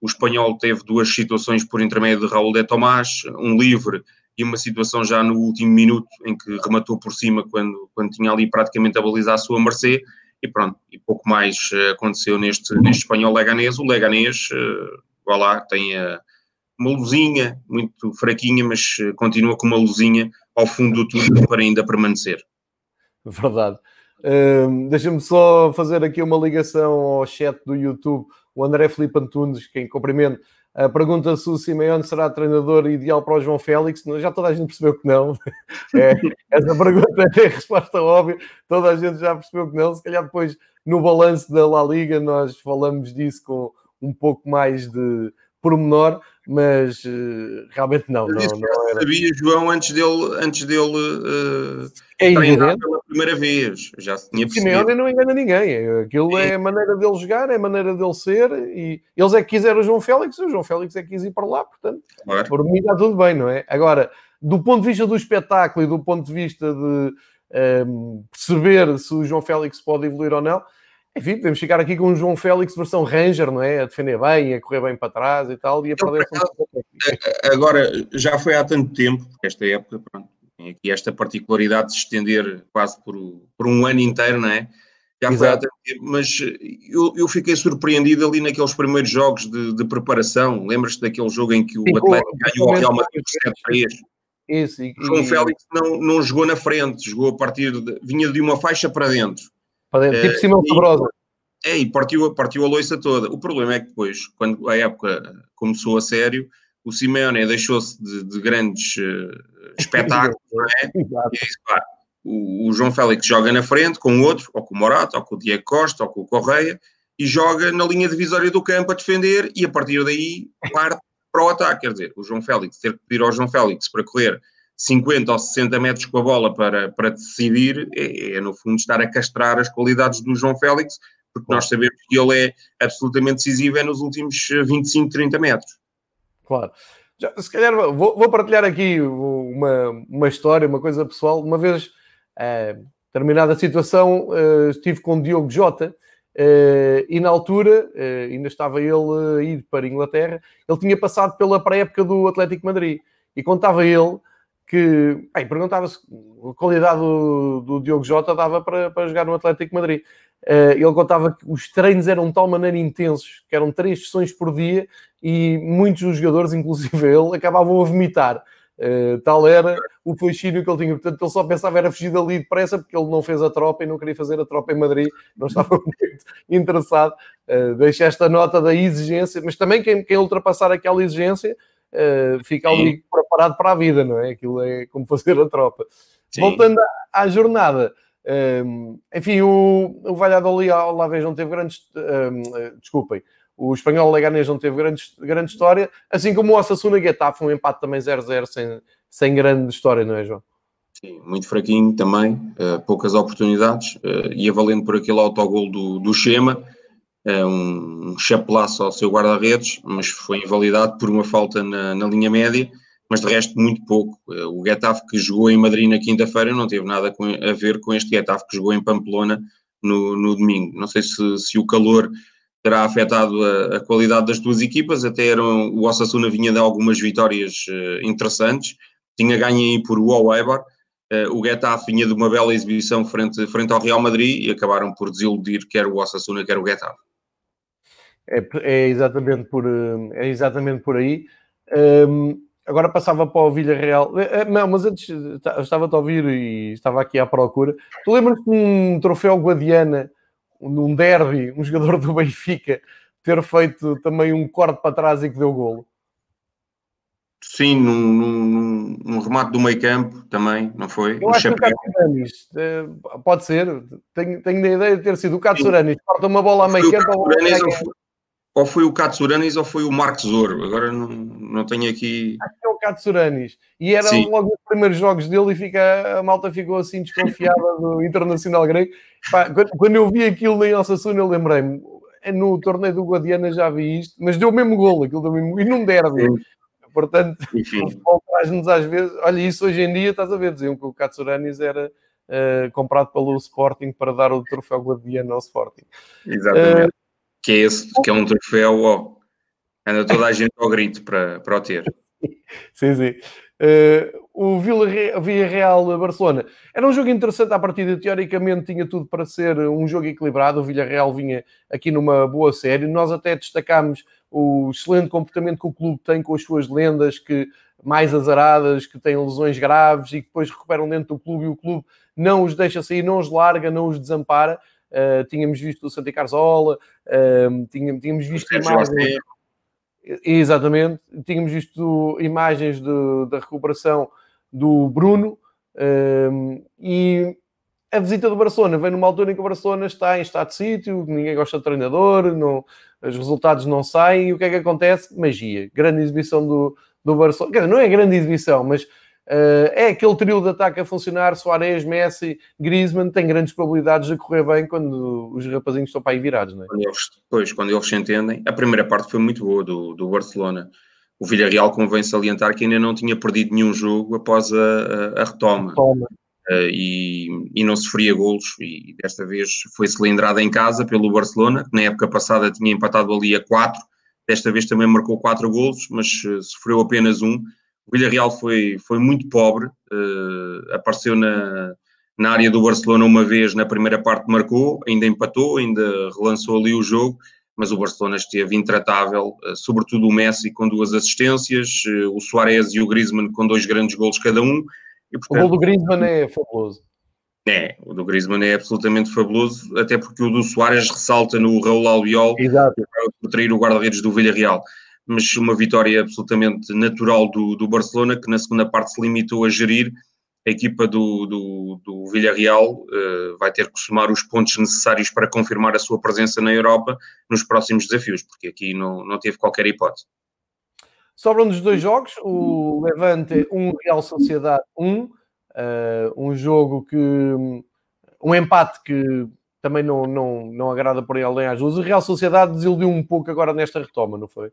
O espanhol teve duas situações por intermédio de Raul de Tomás, um livre e uma situação já no último minuto em que rematou por cima quando, quando tinha ali praticamente a balizar a sua mercê. E pronto, e pouco mais uh, aconteceu neste, neste espanhol Leganés. O Leganés, uh, lá, tem a uma luzinha muito fraquinha, mas eh, continua com uma luzinha ao fundo do túnel para ainda permanecer. Verdade. Um, Deixa-me só fazer aqui uma ligação ao chat do YouTube. O André Felipe Antunes, quem cumprimento, uh, pergunta se o Simeone será treinador ideal para o João Félix. Já toda a gente percebeu que não. É, essa pergunta é a resposta óbvia. Toda a gente já percebeu que não. Se calhar depois, no balanço da La Liga, nós falamos disso com um pouco mais de pormenor mas uh, realmente não. não, não era... sabia, João, antes dele, antes dele uh, é treinar pela primeira vez. Já se tinha percebido. Simeone não engana ninguém. Aquilo é. é a maneira dele jogar, é a maneira dele ser. E eles é que quiseram o João Félix, o João Félix é que quis ir para lá. Portanto, claro. por mim está tudo bem, não é? Agora, do ponto de vista do espetáculo e do ponto de vista de um, ehm, perceber se o João Félix pode evoluir ou não, enfim, podemos ficar aqui com o João Félix versão Ranger, não é? A defender bem, a correr bem para trás e tal, e a perder Agora, já foi há tanto tempo, esta época, pronto, tem aqui esta particularidade de se estender quase por, por um ano inteiro, não é? Já Exato. foi há tanto tempo, mas eu, eu fiquei surpreendido ali naqueles primeiros jogos de, de preparação. Lembras-te daquele jogo em que o Sim, Atlético ganhou o Real Madrid por 7-3? Isso, e, João e... Félix não, não jogou na frente, jogou a partir de, vinha de uma faixa para dentro dentro, tipo Simão Sabrosa. É, e partiu, partiu a loiça toda. O problema é que depois, quando a época começou a sério, o Simeone deixou-se de, de, grandes uh, espetáculos, não é? Exato. E é isso, claro. O, o, João Félix joga na frente com outro, ou com o Morato, ou com o Diego Costa, ou com o Correia, e joga na linha divisória do campo a defender, e a partir daí parte para o ataque. Quer dizer, o João Félix, ter que pedir ao João Félix para correr 50 ou 60 metros com a bola para, para decidir, é, é, no fundo estar a castrar as qualidades do João Félix, porque nós sabemos que ele é absolutamente decisivo é nos últimos 25, 30 metros. Claro. Já, se calhar vou, vou, partilhar aqui uma, uma história, uma coisa pessoal. Uma vez, eh, terminada a situação, eh, estive com o Diogo Jota eh, e na altura, eh, ainda estava ele a ir para a Inglaterra, ele tinha passado pela pré-época do Atlético Madrid e contava ele que perguntava-se a qualidade do, do Diogo Jota dava para, para jogar no Atlético Madrid. Uh, ele contava que os treinos eram de tal maneira intensos que eram três sessões por dia e muitos dos jogadores, inclusive ele, acabavam a vomitar. Uh, tal era o fascínio que ele tinha. Portanto, ele só pensava era fugir dali depressa porque ele não fez a tropa e não queria fazer a tropa em Madrid, não estava muito interessado. Uh, deixa esta nota da exigência, mas também quem, quem ultrapassar aquela exigência uh, fica ali preparado para a vida, não é? Aquilo é como fazer a tropa. Sim. Voltando à, à jornada, um, enfim, o, o Valladolid ao Lavés não teve grandes. Um, desculpem, o espanhol Leganés não teve grande, grande história, assim como o Osasuna Getafe, um empate também 0-0 sem, sem grande história, não é, João? Sim, muito fraquinho também, uh, poucas oportunidades, uh, ia valendo por aquele autogol do, do Chema, uh, um, um chapelaço ao seu guarda-redes, mas foi invalidado por uma falta na, na, linha média, mas de resto muito pouco. Uh, o Getafe que jogou em Madrid na quinta-feira não teve nada a ver com este Getafe que jogou em Pamplona no, no domingo. Não sei se, se o calor terá afetado a, a, qualidade das duas equipas. Até eram, o Osasuna vinha de algumas vitórias uh, interessantes, tinha ganho aí por o Eibar. Uh, o Getafe vinha de uma bela exibição frente, frente ao Real Madrid e acabaram por desiludir quer o Osasuna, quer o Getafe. É, é, exatamente, por, eh, é exatamente por aí. Um, ehm, agora passava para o Villarreal. Não, mas antes estava-te a ouvir e estava aqui à procura. Tu lembras-te de um troféu Guadiana num derby, um jogador do Benfica ter feito também um corte para trás e que deu golo. Sim, num, num, num remate do meio campo também, não foi? Eu acho que o Katsuranis, eh, pode ser, tenho, tenho a ideia de ter sido o Katsuranis, corta uma bola a meio campo. Ou, ou foi o Katsuranis ou foi o Marcos Ouro, agora não, não tenho aqui... Acho que é o Katsuranis, e era Sim. logo os primeiros jogos dele e fica, a malta ficou assim desconfiada do Internacional Grego, Pá, quando eu vi aquilo em Osasuna, eu lembrei-me, no torneio do Guadiana já vi isto, mas deu o mesmo golo, aquilo deu mesmo, e não derby. Portanto, Enfim. o futebol traz-nos às vezes, olha, isso hoje em dia, estás a ver, diziam que o Katsuranis era uh, comprado pelo Sporting para dar o troféu Guadiana ao Sporting. Exatamente. Uh, que é esse, que é um troféu, ó, anda toda a gente ao grito para, para o ter. sim, sim. Uh, o Villarreal-Barcelona era um jogo interessante à partida, teoricamente tinha tudo para ser um jogo equilibrado. O Villarreal vinha aqui numa boa série. Nós até destacámos o excelente comportamento que o clube tem com as suas lendas que mais azaradas, que têm lesões graves e que depois recuperam dentro do clube e o clube não os deixa sair, não os larga, não os desampara. Uh, tínhamos visto o Santi Carzola, uh, tínhamos, tínhamos visto imagens Exatamente. Tínhamos visto imagens de, da recuperação do Bruno um, e a visita do Barcelona vem numa altura em que o Barcelona está em estado de sítio, ninguém gosta do treinador, não, os resultados não saem e o que é que acontece? Magia. Grande exibição do, do Barcelona. Quer dizer, não é grande exibição, mas Uh, é aquele trio de ataque a funcionar, Soares, Messi, Griezmann, tem grandes probabilidades de correr bem quando os rapazinhos estão para aí virados, não é? Quando eles, depois, quando eles se entendem, a primeira parte foi muito boa do, do Barcelona. O Villarreal convém salientar que ainda não tinha perdido nenhum jogo após a, a, a retoma. retoma. Uh, e, e, não sofria golos, e desta vez foi cilindrada em casa pelo Barcelona, que na época passada tinha empatado ali a 4, desta vez também marcou 4 golos, mas uh, sofreu apenas um, o Villarreal foi, foi muito pobre, uh, apareceu na, na área do Barcelona uma vez na primeira parte, marcou, ainda empatou, ainda relançou ali o jogo, mas o Barcelona esteve intratável, uh, sobretudo o Messi com duas assistências, uh, o Suárez e o Griezmann com dois grandes golos cada um. E, portanto, o gol do Griezmann é fabuloso. É, o do Griezmann é absolutamente fabuloso, até porque o do Soares ressalta no Raul Albiol Exato. por trair o guarda-redes do Villarreal mas uma vitória absolutamente natural do, do Barcelona, que na segunda parte se limitou a gerir. A equipa do, do, do Villarreal uh, vai ter que somar os pontos necessários para confirmar a sua presença na Europa nos próximos desafios, porque aqui não, não teve qualquer hipótese. Sobram-nos dois jogos, o Levante 1, um, Real Sociedade 1, um, uh, um jogo que. um empate que também não, não, não agrada por aí além às luzes. O Real Sociedade desiludiu um pouco agora nesta retoma, não foi?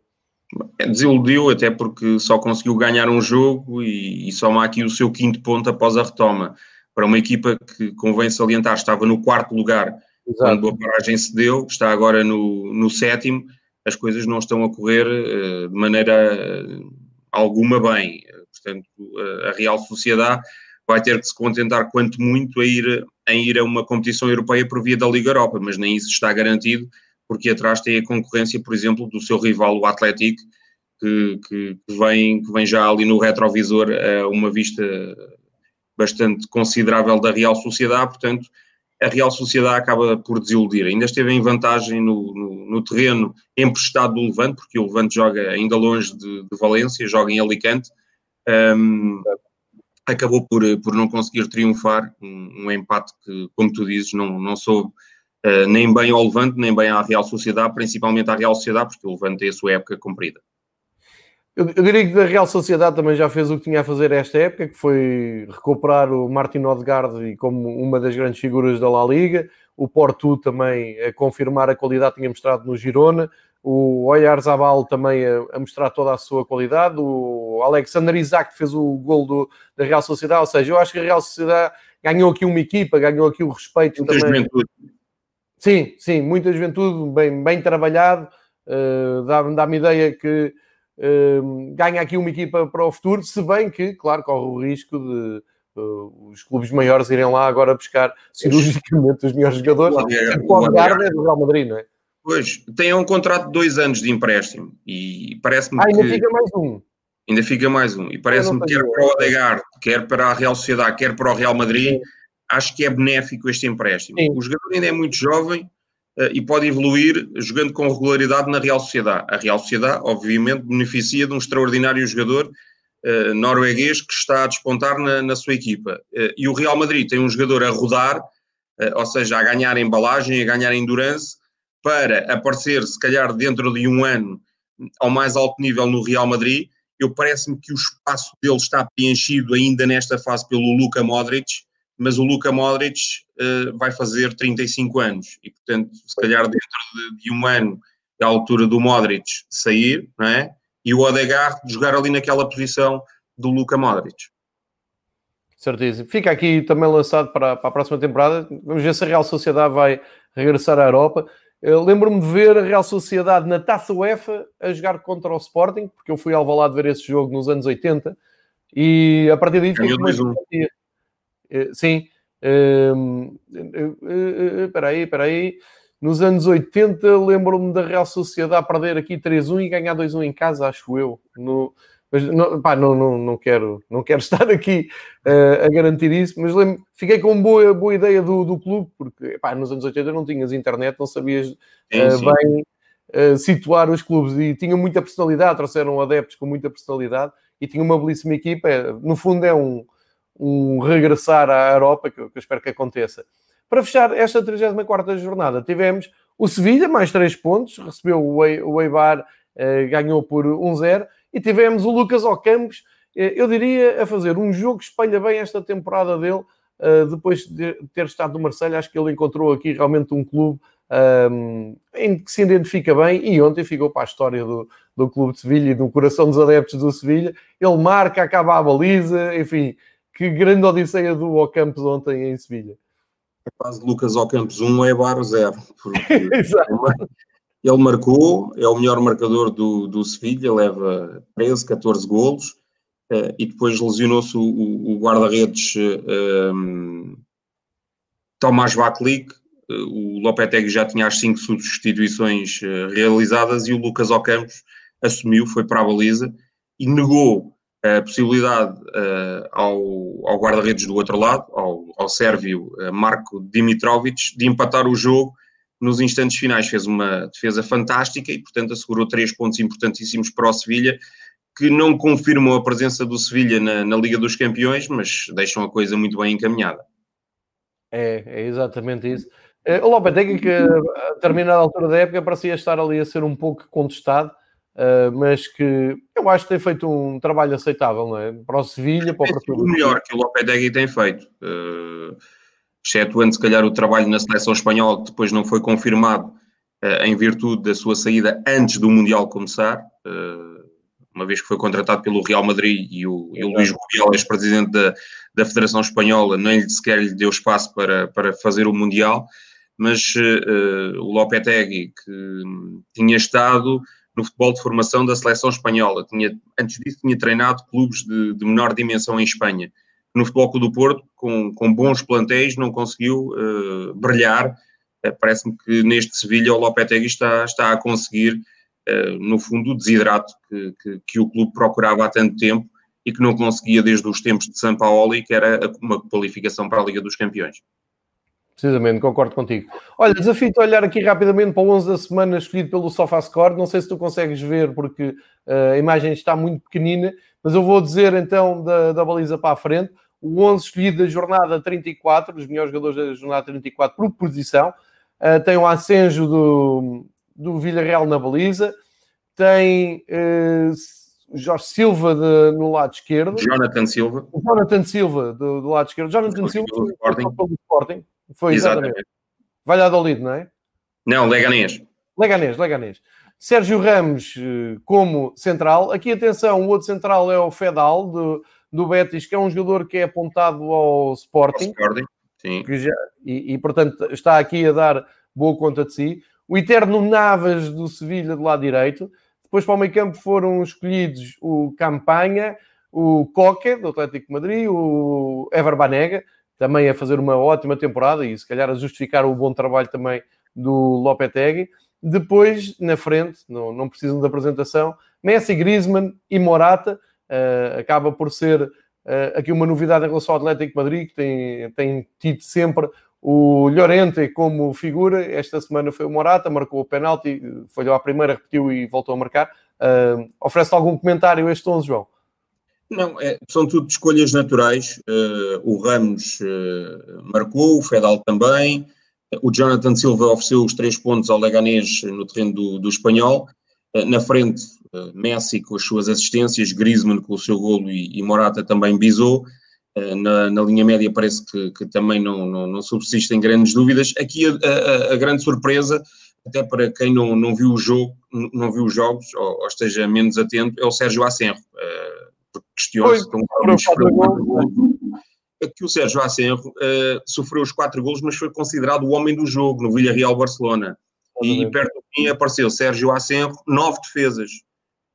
Desiludiu até porque só conseguiu ganhar um jogo e, e soma aqui o seu quinto ponto após a retoma. Para uma equipa que, convém salientar, estava no quarto lugar Exato. quando a paragem se deu, está agora no, no sétimo, as coisas não estão a correr uh, de maneira uh, alguma bem. Portanto, a Real Sociedade vai ter que se contentar, quanto muito, a ir, em ir a uma competição europeia por via da Liga Europa, mas nem isso está garantido, porque atrás tem a concorrência, por exemplo, do seu rival, o Atlético, que, que, que, vem, que vem já ali no retrovisor a uma vista bastante considerável da Real Sociedade, portanto, a Real Sociedade acaba por desiludir. Ainda esteve em vantagem no, no, no terreno emprestado do Levante, porque o Levante joga ainda longe de, de Valência, joga em Alicante. Um, acabou por, por não conseguir triunfar, um, um, empate que, como tu dizes, não, não soube uh, nem bem ao Levante, nem bem à Real Sociedade, principalmente à Real Sociedade, porque o Levante tem a sua época cumprida. Eu, eu, diria que da Real Sociedade também já fez o que tinha a fazer esta época, que foi recuperar o Martin Odegaard como uma das grandes figuras da La Liga, o Porto também a confirmar a qualidade que tinha mostrado no Girona, o Oyarzabal também a, a, mostrar toda a sua qualidade, o Alexander Isaac fez o gol do, da Real Sociedade, ou seja, eu acho que a Real Sociedade ganhou aqui uma equipa, ganhou aqui o respeito muita também. Juventude. Sim, sim, muita juventude, bem, bem trabalhado, uh, dá-me dá ideia que uh, ganha aqui uma equipa para o futuro, se bem que, claro, corre o risco de uh, os clubes maiores irem lá agora buscar cirurgicamente os melhores jogadores, o Algarve é do Real Madrid, não é? Pois, tem um contrato de dois anos de empréstimo e parece-me ah, ainda fica mais um. Ainda fica mais um. E parece-me que quer para o Odegaard, quer para a Real Sociedade, quer para o Real Madrid, Sim. Acho que é benéfico este empréstimo. Sim. O jogador ainda é muito jovem uh, e pode evoluir jogando com regularidade na Real Sociedade. A Real Sociedade, obviamente, beneficia de um extraordinário jogador uh, norueguês que está a despontar na, na sua equipa. Uh, e o Real Madrid tem um jogador a rodar, ou seja, a ganhar embalagem, a ganhar endurance, para aparecer, se calhar, dentro de um ano, ao mais alto nível no Real Madrid. Eu parece-me que o espaço dele está preenchido ainda nesta fase pelo Luka Modric, mas o Luka Modric uh, vai fazer 35 anos e, portanto, se calhar dentro de, de, um ano, à altura do Modric sair, não é? E o Odegaard jogar ali naquela posição do Luka Modric. Certíssimo. Fica aqui também lançado para, para a próxima temporada. Vamos ver se a Real Sociedade vai regressar à Europa. Lembro-me de ver a Real Sociedade na Taça UEFA a jogar contra o Sporting, porque eu fui ao Valado ver esse jogo nos anos 80 e a partir daí... Ganhou 2-1. Eh, sim. Ehm, eh, eh, espera aí, espera aí. Nos anos 80 lembro-me da Real Sociedade perder aqui 3-1 e ganhar 2-1 em casa, acho eu. No, mas não, pá, não, não, não, quero, não quero estar aqui uh, a garantir isso, mas lembro, fiquei com boa, boa ideia do, do clube, porque pá, nos anos 80 não tinhas internet, não sabias uh, bem uh, situar os clubes e tinha muita personalidade, trouxeram adeptos com muita personalidade e tinha uma belíssima equipa. É, no fundo, é um, um regressar à Europa que eu, que eu espero que aconteça. Para fechar esta 34 jornada, tivemos o Sevilha, mais 3 pontos, recebeu o Eibar, ganhou por 1-0 e tivemos o Lucas Ocampos, eh, eu diria, a fazer um jogo que espelha bem esta temporada dele, eh, depois de ter estado no Marseille, acho que ele encontrou aqui realmente um clube um, ehm, em que se identifica bem e ontem ficou para a história do, do Clube de Sevilha e do coração dos adeptos do Sevilha. Ele marca, acaba a baliza, enfim, que grande odisseia do Ocampos ontem em Sevilha. É quase Lucas Ocampos 1 é Bar 0. Exato. Ele marcou, é o melhor marcador do, do Sevilha, leva 13, 14 golos, uh, e depois lesionou-se o, o, o guarda-redes uh, Tomás Baklik, uh, o Lopetegui já tinha as 5 substituições realizadas e o Lucas Ocampos assumiu, foi para a baliza e negou a possibilidade ao, ao guarda-redes do outro lado, ao, ao sérvio Marco Dimitrovic, de empatar o jogo nos instantes finais fez uma defesa fantástica e, portanto, assegurou três pontos importantíssimos para o Sevilha, que não confirmam a presença do Sevilha na, na, Liga dos Campeões, mas deixam a coisa muito bem encaminhada. É, é exatamente isso. Eh, o Lopetegui, que a determinada altura da época parecia estar ali a ser um pouco contestado, uh, mas que eu acho que tem feito um trabalho aceitável, não é? Para o Sevilha, para o O melhor que o Lopetegui tem feito. Uh, excetuando se calhar o trabalho na seleção espanhola, que depois não foi confirmado uh, em virtude da sua saída antes do Mundial começar, uh, uma vez que foi contratado pelo Real Madrid e o, e o Luís Rubial, ex-presidente da, da Federação Espanhola, nem sequer lhe deu espaço para, para fazer o Mundial, mas o Lopetegui, que tinha estado no futebol de formação da seleção espanhola. Tinha, antes disso, tinha treinado clubes de, de menor dimensão em Espanha. No Futebol Clube do Porto, com, com bons plantéis, não conseguiu uh, brilhar. Uh, Parece-me que neste Sevilha o Lopetegui está, está a conseguir, uh, no fundo, o desidrato que, que, que, o clube procurava há tanto tempo e que não conseguia desde os tempos de São Paulo, que era uma qualificação para a Liga dos Campeões. Precisamente, concordo contigo. Olha, desafio-te a olhar aqui rapidamente para o 11 da semana escolhido pelo SofaScore. Não sei se tu consegues ver, porque uh, a imagem está muito pequenina, mas eu vou dizer então da, da baliza para a frente. O 11 escolhido da jornada 34, os melhores jogadores da jornada 34 por posição. Uh, tem o Ascenjo do, do Villarreal na baliza. Tem uh, Jorge Silva de, no lado esquerdo. Jonathan Silva. Jonathan Silva do, do lado esquerdo. Jonathan Silva pelo Sporting. Foi exatamente. exatamente. Valladolid, não é? Não, Leganês. Leganês, Leganês. Sérgio Ramos eh, como central. Aqui, atenção, o outro central é o Fedal, do, do Betis, que é um jogador que é apontado ao Sporting. Sporting, sim. Que já, e, e, portanto, está aqui a dar boa conta de si. O Eterno Navas, do Sevilha, do lado direito. Depois, para o meio campo, foram escolhidos o Campanha, o Coque, do Atlético de Madrid, o Ever Banega, também a fazer uma ótima temporada e se calhar a justificar o bom trabalho também do Lopetegui. Depois, na frente, não, não precisam de apresentação, Messi, Griezmann e Morata. Uh, acaba por ser uh, aqui uma novidade em relação ao Atlético Madrid, que tem, tem tido sempre o Llorente como figura. Esta semana foi o Morata, marcou o penalti, falhou à primeira, repetiu e voltou a marcar. Uh, oferece algum comentário a este 11, João? Não, é, são tudo escolhas naturais. Uh, o Ramos uh, marcou, o Fedal também. O Jonathan Silva ofereceu os três pontos ao Leganés no terreno do, do espanhol. Uh, na frente, Messi com as suas assistências, Griezmann com o seu golo e, e Morata também bisou. Na, na, linha média parece que, que também não, não, não, subsistem grandes dúvidas. Aqui a, a, a, grande surpresa, até para quem não, não viu o jogo, não viu os jogos, ou, ou esteja menos atento, é o Sérgio Acenro porque questiona-se é que o Sérgio Acenro uh, sofreu os quatro golos, mas foi considerado o homem do jogo no Villarreal Barcelona. E, perto do fim apareceu Sérgio Acenro, nove defesas.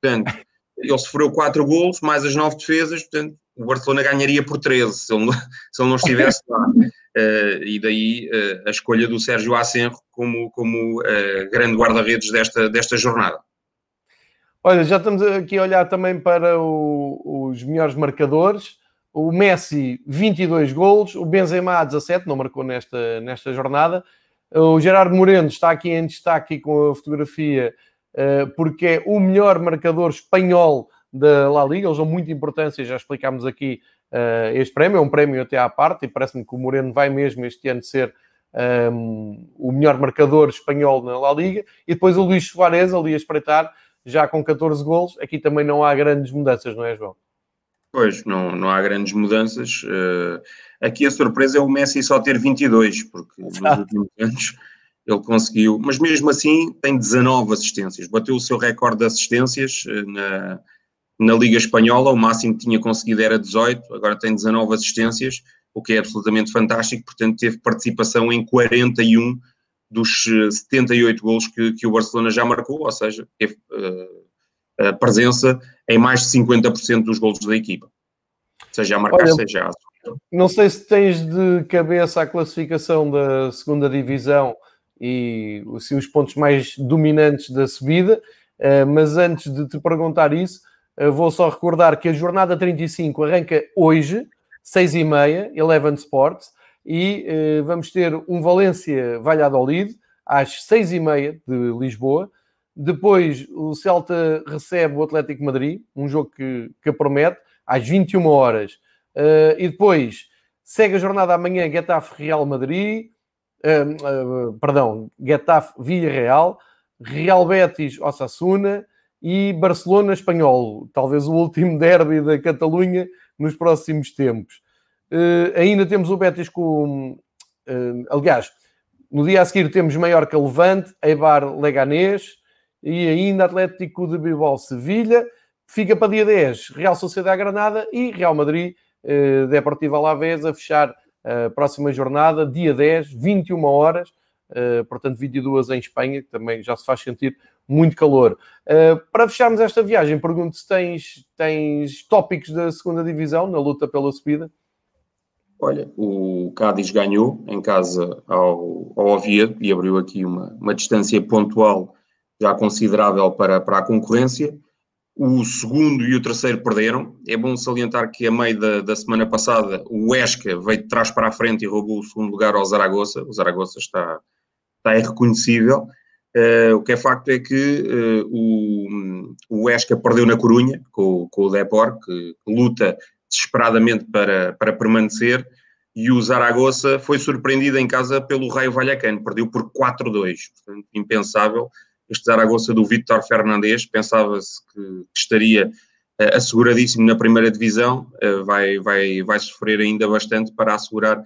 Portanto, ele sofreu quatro golos, mais as nove defesas, portanto, o Barcelona ganharia por 13 se ele, se ele não estivesse lá. Uh, e daí uh, a escolha do Sérgio Acenro como, como grande guarda-redes desta, desta jornada. Olha, já estamos aqui a olhar também para o, os melhores marcadores. O Messi, 22 golos. O Benzema, 17, não marcou nesta, nesta jornada. O Gerardo Moreno está aqui em destaque com a fotografia eh, porque é o melhor marcador espanhol da La Liga. Eles dão muita importância, já explicámos aqui uh, este prémio. É um prémio até à parte e parece-me que o Moreno vai mesmo este ano ser um, ehm, o melhor marcador espanhol na La Liga. E depois o Luís Soares ali a espreitar já com 14 golos, aqui também não há grandes mudanças, não é, João? Pois, não, não há grandes mudanças. Uh, aqui a surpresa é o Messi só ter 22, porque Exato. nos últimos anos ele conseguiu, mas mesmo assim tem 19 assistências, bateu o seu recorde de assistências uh, na, na Liga Espanhola, o máximo que tinha conseguido era 18, agora tem 19 assistências, o que é absolutamente fantástico, portanto teve participação em 41 dos 78 eh, golos que, que o Barcelona já marcou, ou seja, teve uh, a presença em mais de 50% dos golos da equipa. Seja a marcar, Olha, seja a Não sei se tens de cabeça a classificação da segunda divisão e assim, os pontos mais dominantes da subida, uh, mas antes de te perguntar isso, uh, vou só recordar que a jornada 35 arranca hoje, 6 e meia, Eleven Sports, e eh, vamos ter um Valência-Valladolid às seis e meia de Lisboa. Depois o Celta recebe o Atlético Madrid, um jogo que, que promete, às 21 horas. Uh, e depois segue a jornada amanhã Getafe-Real Madrid, uh, uh, perdão, Getafe-Villa-Real, Real Betis-Osasuna e Barcelona-Espanhol, talvez o último derby da Catalunha nos próximos tempos. Uh, ainda temos o Betis com. Uh, aliás, no dia a seguir temos Maiorca Levante, Eibar Leganés e ainda Atlético de Bilbao Sevilha. Fica para dia 10 Real Sociedade Granada e Real Madrid uh, Deportivo Alavés a fechar a próxima jornada, dia 10, 21 horas. Uh, portanto, 22 em Espanha, que também já se faz sentir muito calor. Uh, para fecharmos esta viagem, pergunto se tens, tens tópicos da segunda divisão na luta pela subida. Olha, o Cádiz ganhou em casa ao, ao Oviedo e abriu aqui uma, uma distância pontual já considerável para, para a concorrência. O segundo e o terceiro perderam. É bom salientar que a meio da, da semana passada o Esca veio de trás para a frente e roubou o segundo lugar ao Zaragoza. O Zaragoza está, está irreconhecível. Uh, o que é facto é que uh, o, o Esca perdeu na Corunha com, com o Depor, que, que luta desesperadamente para, para permanecer, e o Zaragoza foi surpreendido em casa pelo Raio Vallecano, perdeu por 4-2, portanto, impensável. Este Zaragoza do Vítor Fernandes, pensava-se que estaria uh, asseguradíssimo na primeira divisão, uh, vai, vai, vai sofrer ainda bastante para assegurar uh,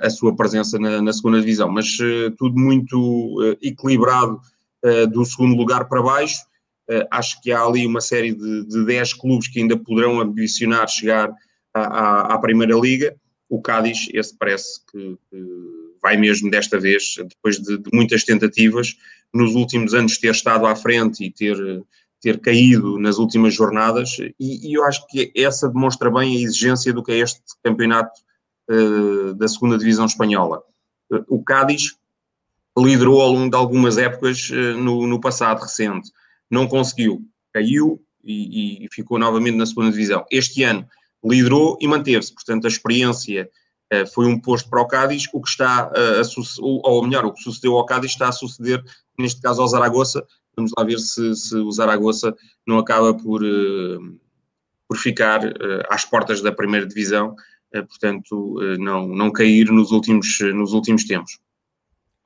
a sua presença na, na segunda divisão, mas tudo muito equilibrado do segundo lugar para baixo, acho que há ali uma série de, de 10 clubes que ainda poderão ambicionar chegar à, à, à Primeira Liga. O Cádiz, esse parece que, que vai mesmo desta vez, depois de, de, muitas tentativas, nos últimos anos ter estado à frente e ter, ter caído nas últimas jornadas, e, e eu acho que essa demonstra bem a exigência do que é este campeonato uh, da segunda divisão espanhola. Uh, o Cádiz liderou ao longo de algumas épocas uh, no, no passado recente não conseguiu, caiu e, e, ficou novamente na segunda divisão. Este ano liderou e manteve-se, portanto a experiência uh, foi um posto para o Cádiz, o que está uh, a ou melhor, o que sucedeu ao Cádiz está a suceder, neste caso ao Zaragoza, vamos lá ver se, se o Zaragoza não acaba por, uh, por ficar às portas da primeira divisão, portanto não, não cair nos últimos, nos últimos tempos.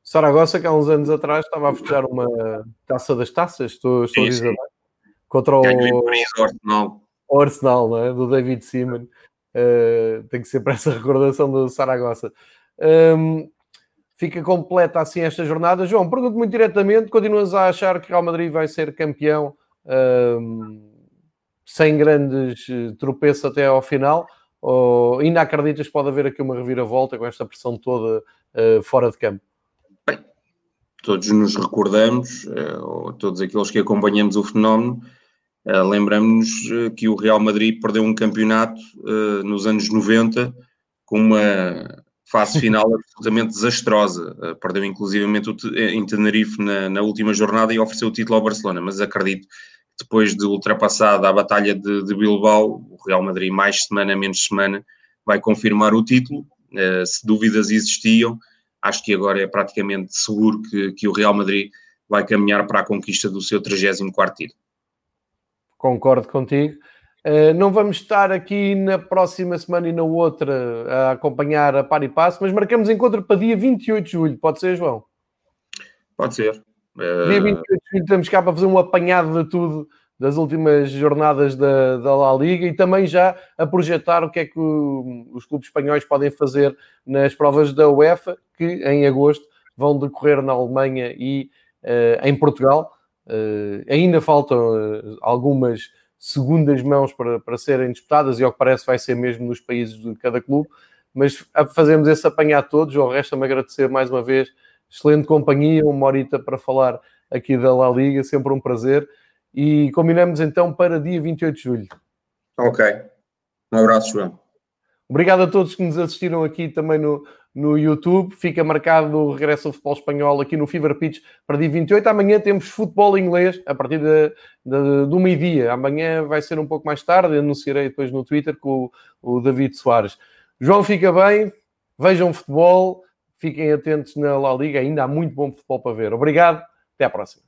Saragossa, que há uns anos atrás estava a festejar uma taça das taças, estou, estou a dizer, contra o, o Arsenal. O Arsenal, não é? do David Seaman. Uh, tem que ser para essa recordação do Saragossa. Um, fica completa assim esta jornada. João, pergunto muito diretamente: continuas a achar que Real Madrid vai ser campeão um, sem grandes eh, tropeços até ao final? Ou ainda acreditas que pode haver aqui uma reviravolta com esta pressão toda uh, fora de campo? Todos nos recordamos, eh, ou todos aqueles que acompanhamos o fenómeno, eh, lembramos eh, que o Real Madrid perdeu um campeonato nos anos 90 com uma fase final absolutamente desastrosa. Perdeu inclusivamente em Tenerife na, na, última jornada e ofereceu o título ao Barcelona, mas acredito que depois de ultrapassada a batalha de, de Bilbao, o Real Madrid mais semana menos semana vai confirmar o título. Se dúvidas existiam, acho que agora é praticamente seguro que, que o Real Madrid vai caminhar para a conquista do seu 34 título. Concordo contigo. Uh, não vamos estar aqui na próxima semana e na outra a acompanhar a par e passo, mas marcamos encontro para dia 28 de julho. Pode ser, João? Pode ser. Dia 28 de julho estamos cá para fazer um apanhado de tudo das últimas jornadas da, da La Liga e também já a projetar o que é que o, os clubes espanhóis podem fazer nas provas da UEFA, que em agosto vão decorrer na Alemanha e uh, em Portugal. Uh, ainda faltam uh, algumas segundas mãos para, para serem disputadas e ao que parece vai ser mesmo nos países de cada clube, mas fazemos esse apanhar todos. O resta-me agradecer mais uma vez, excelente companhia, uma horita para falar aqui da La Liga, sempre um prazer e combinamos então para dia 28 de julho. Ok. Um abraço, João. Obrigado a todos que nos assistiram aqui também no, no YouTube. Fica marcado o regresso ao futebol espanhol aqui no Fever Pitch para dia 28. Amanhã temos futebol inglês a partir de, de, do meio-dia. Amanhã vai ser um pouco mais tarde. Anunciarei depois no Twitter com o, o David Soares. João, fica bem. Vejam futebol. Fiquem atentos na La Liga. Ainda há muito bom futebol para ver. Obrigado. Até à próxima.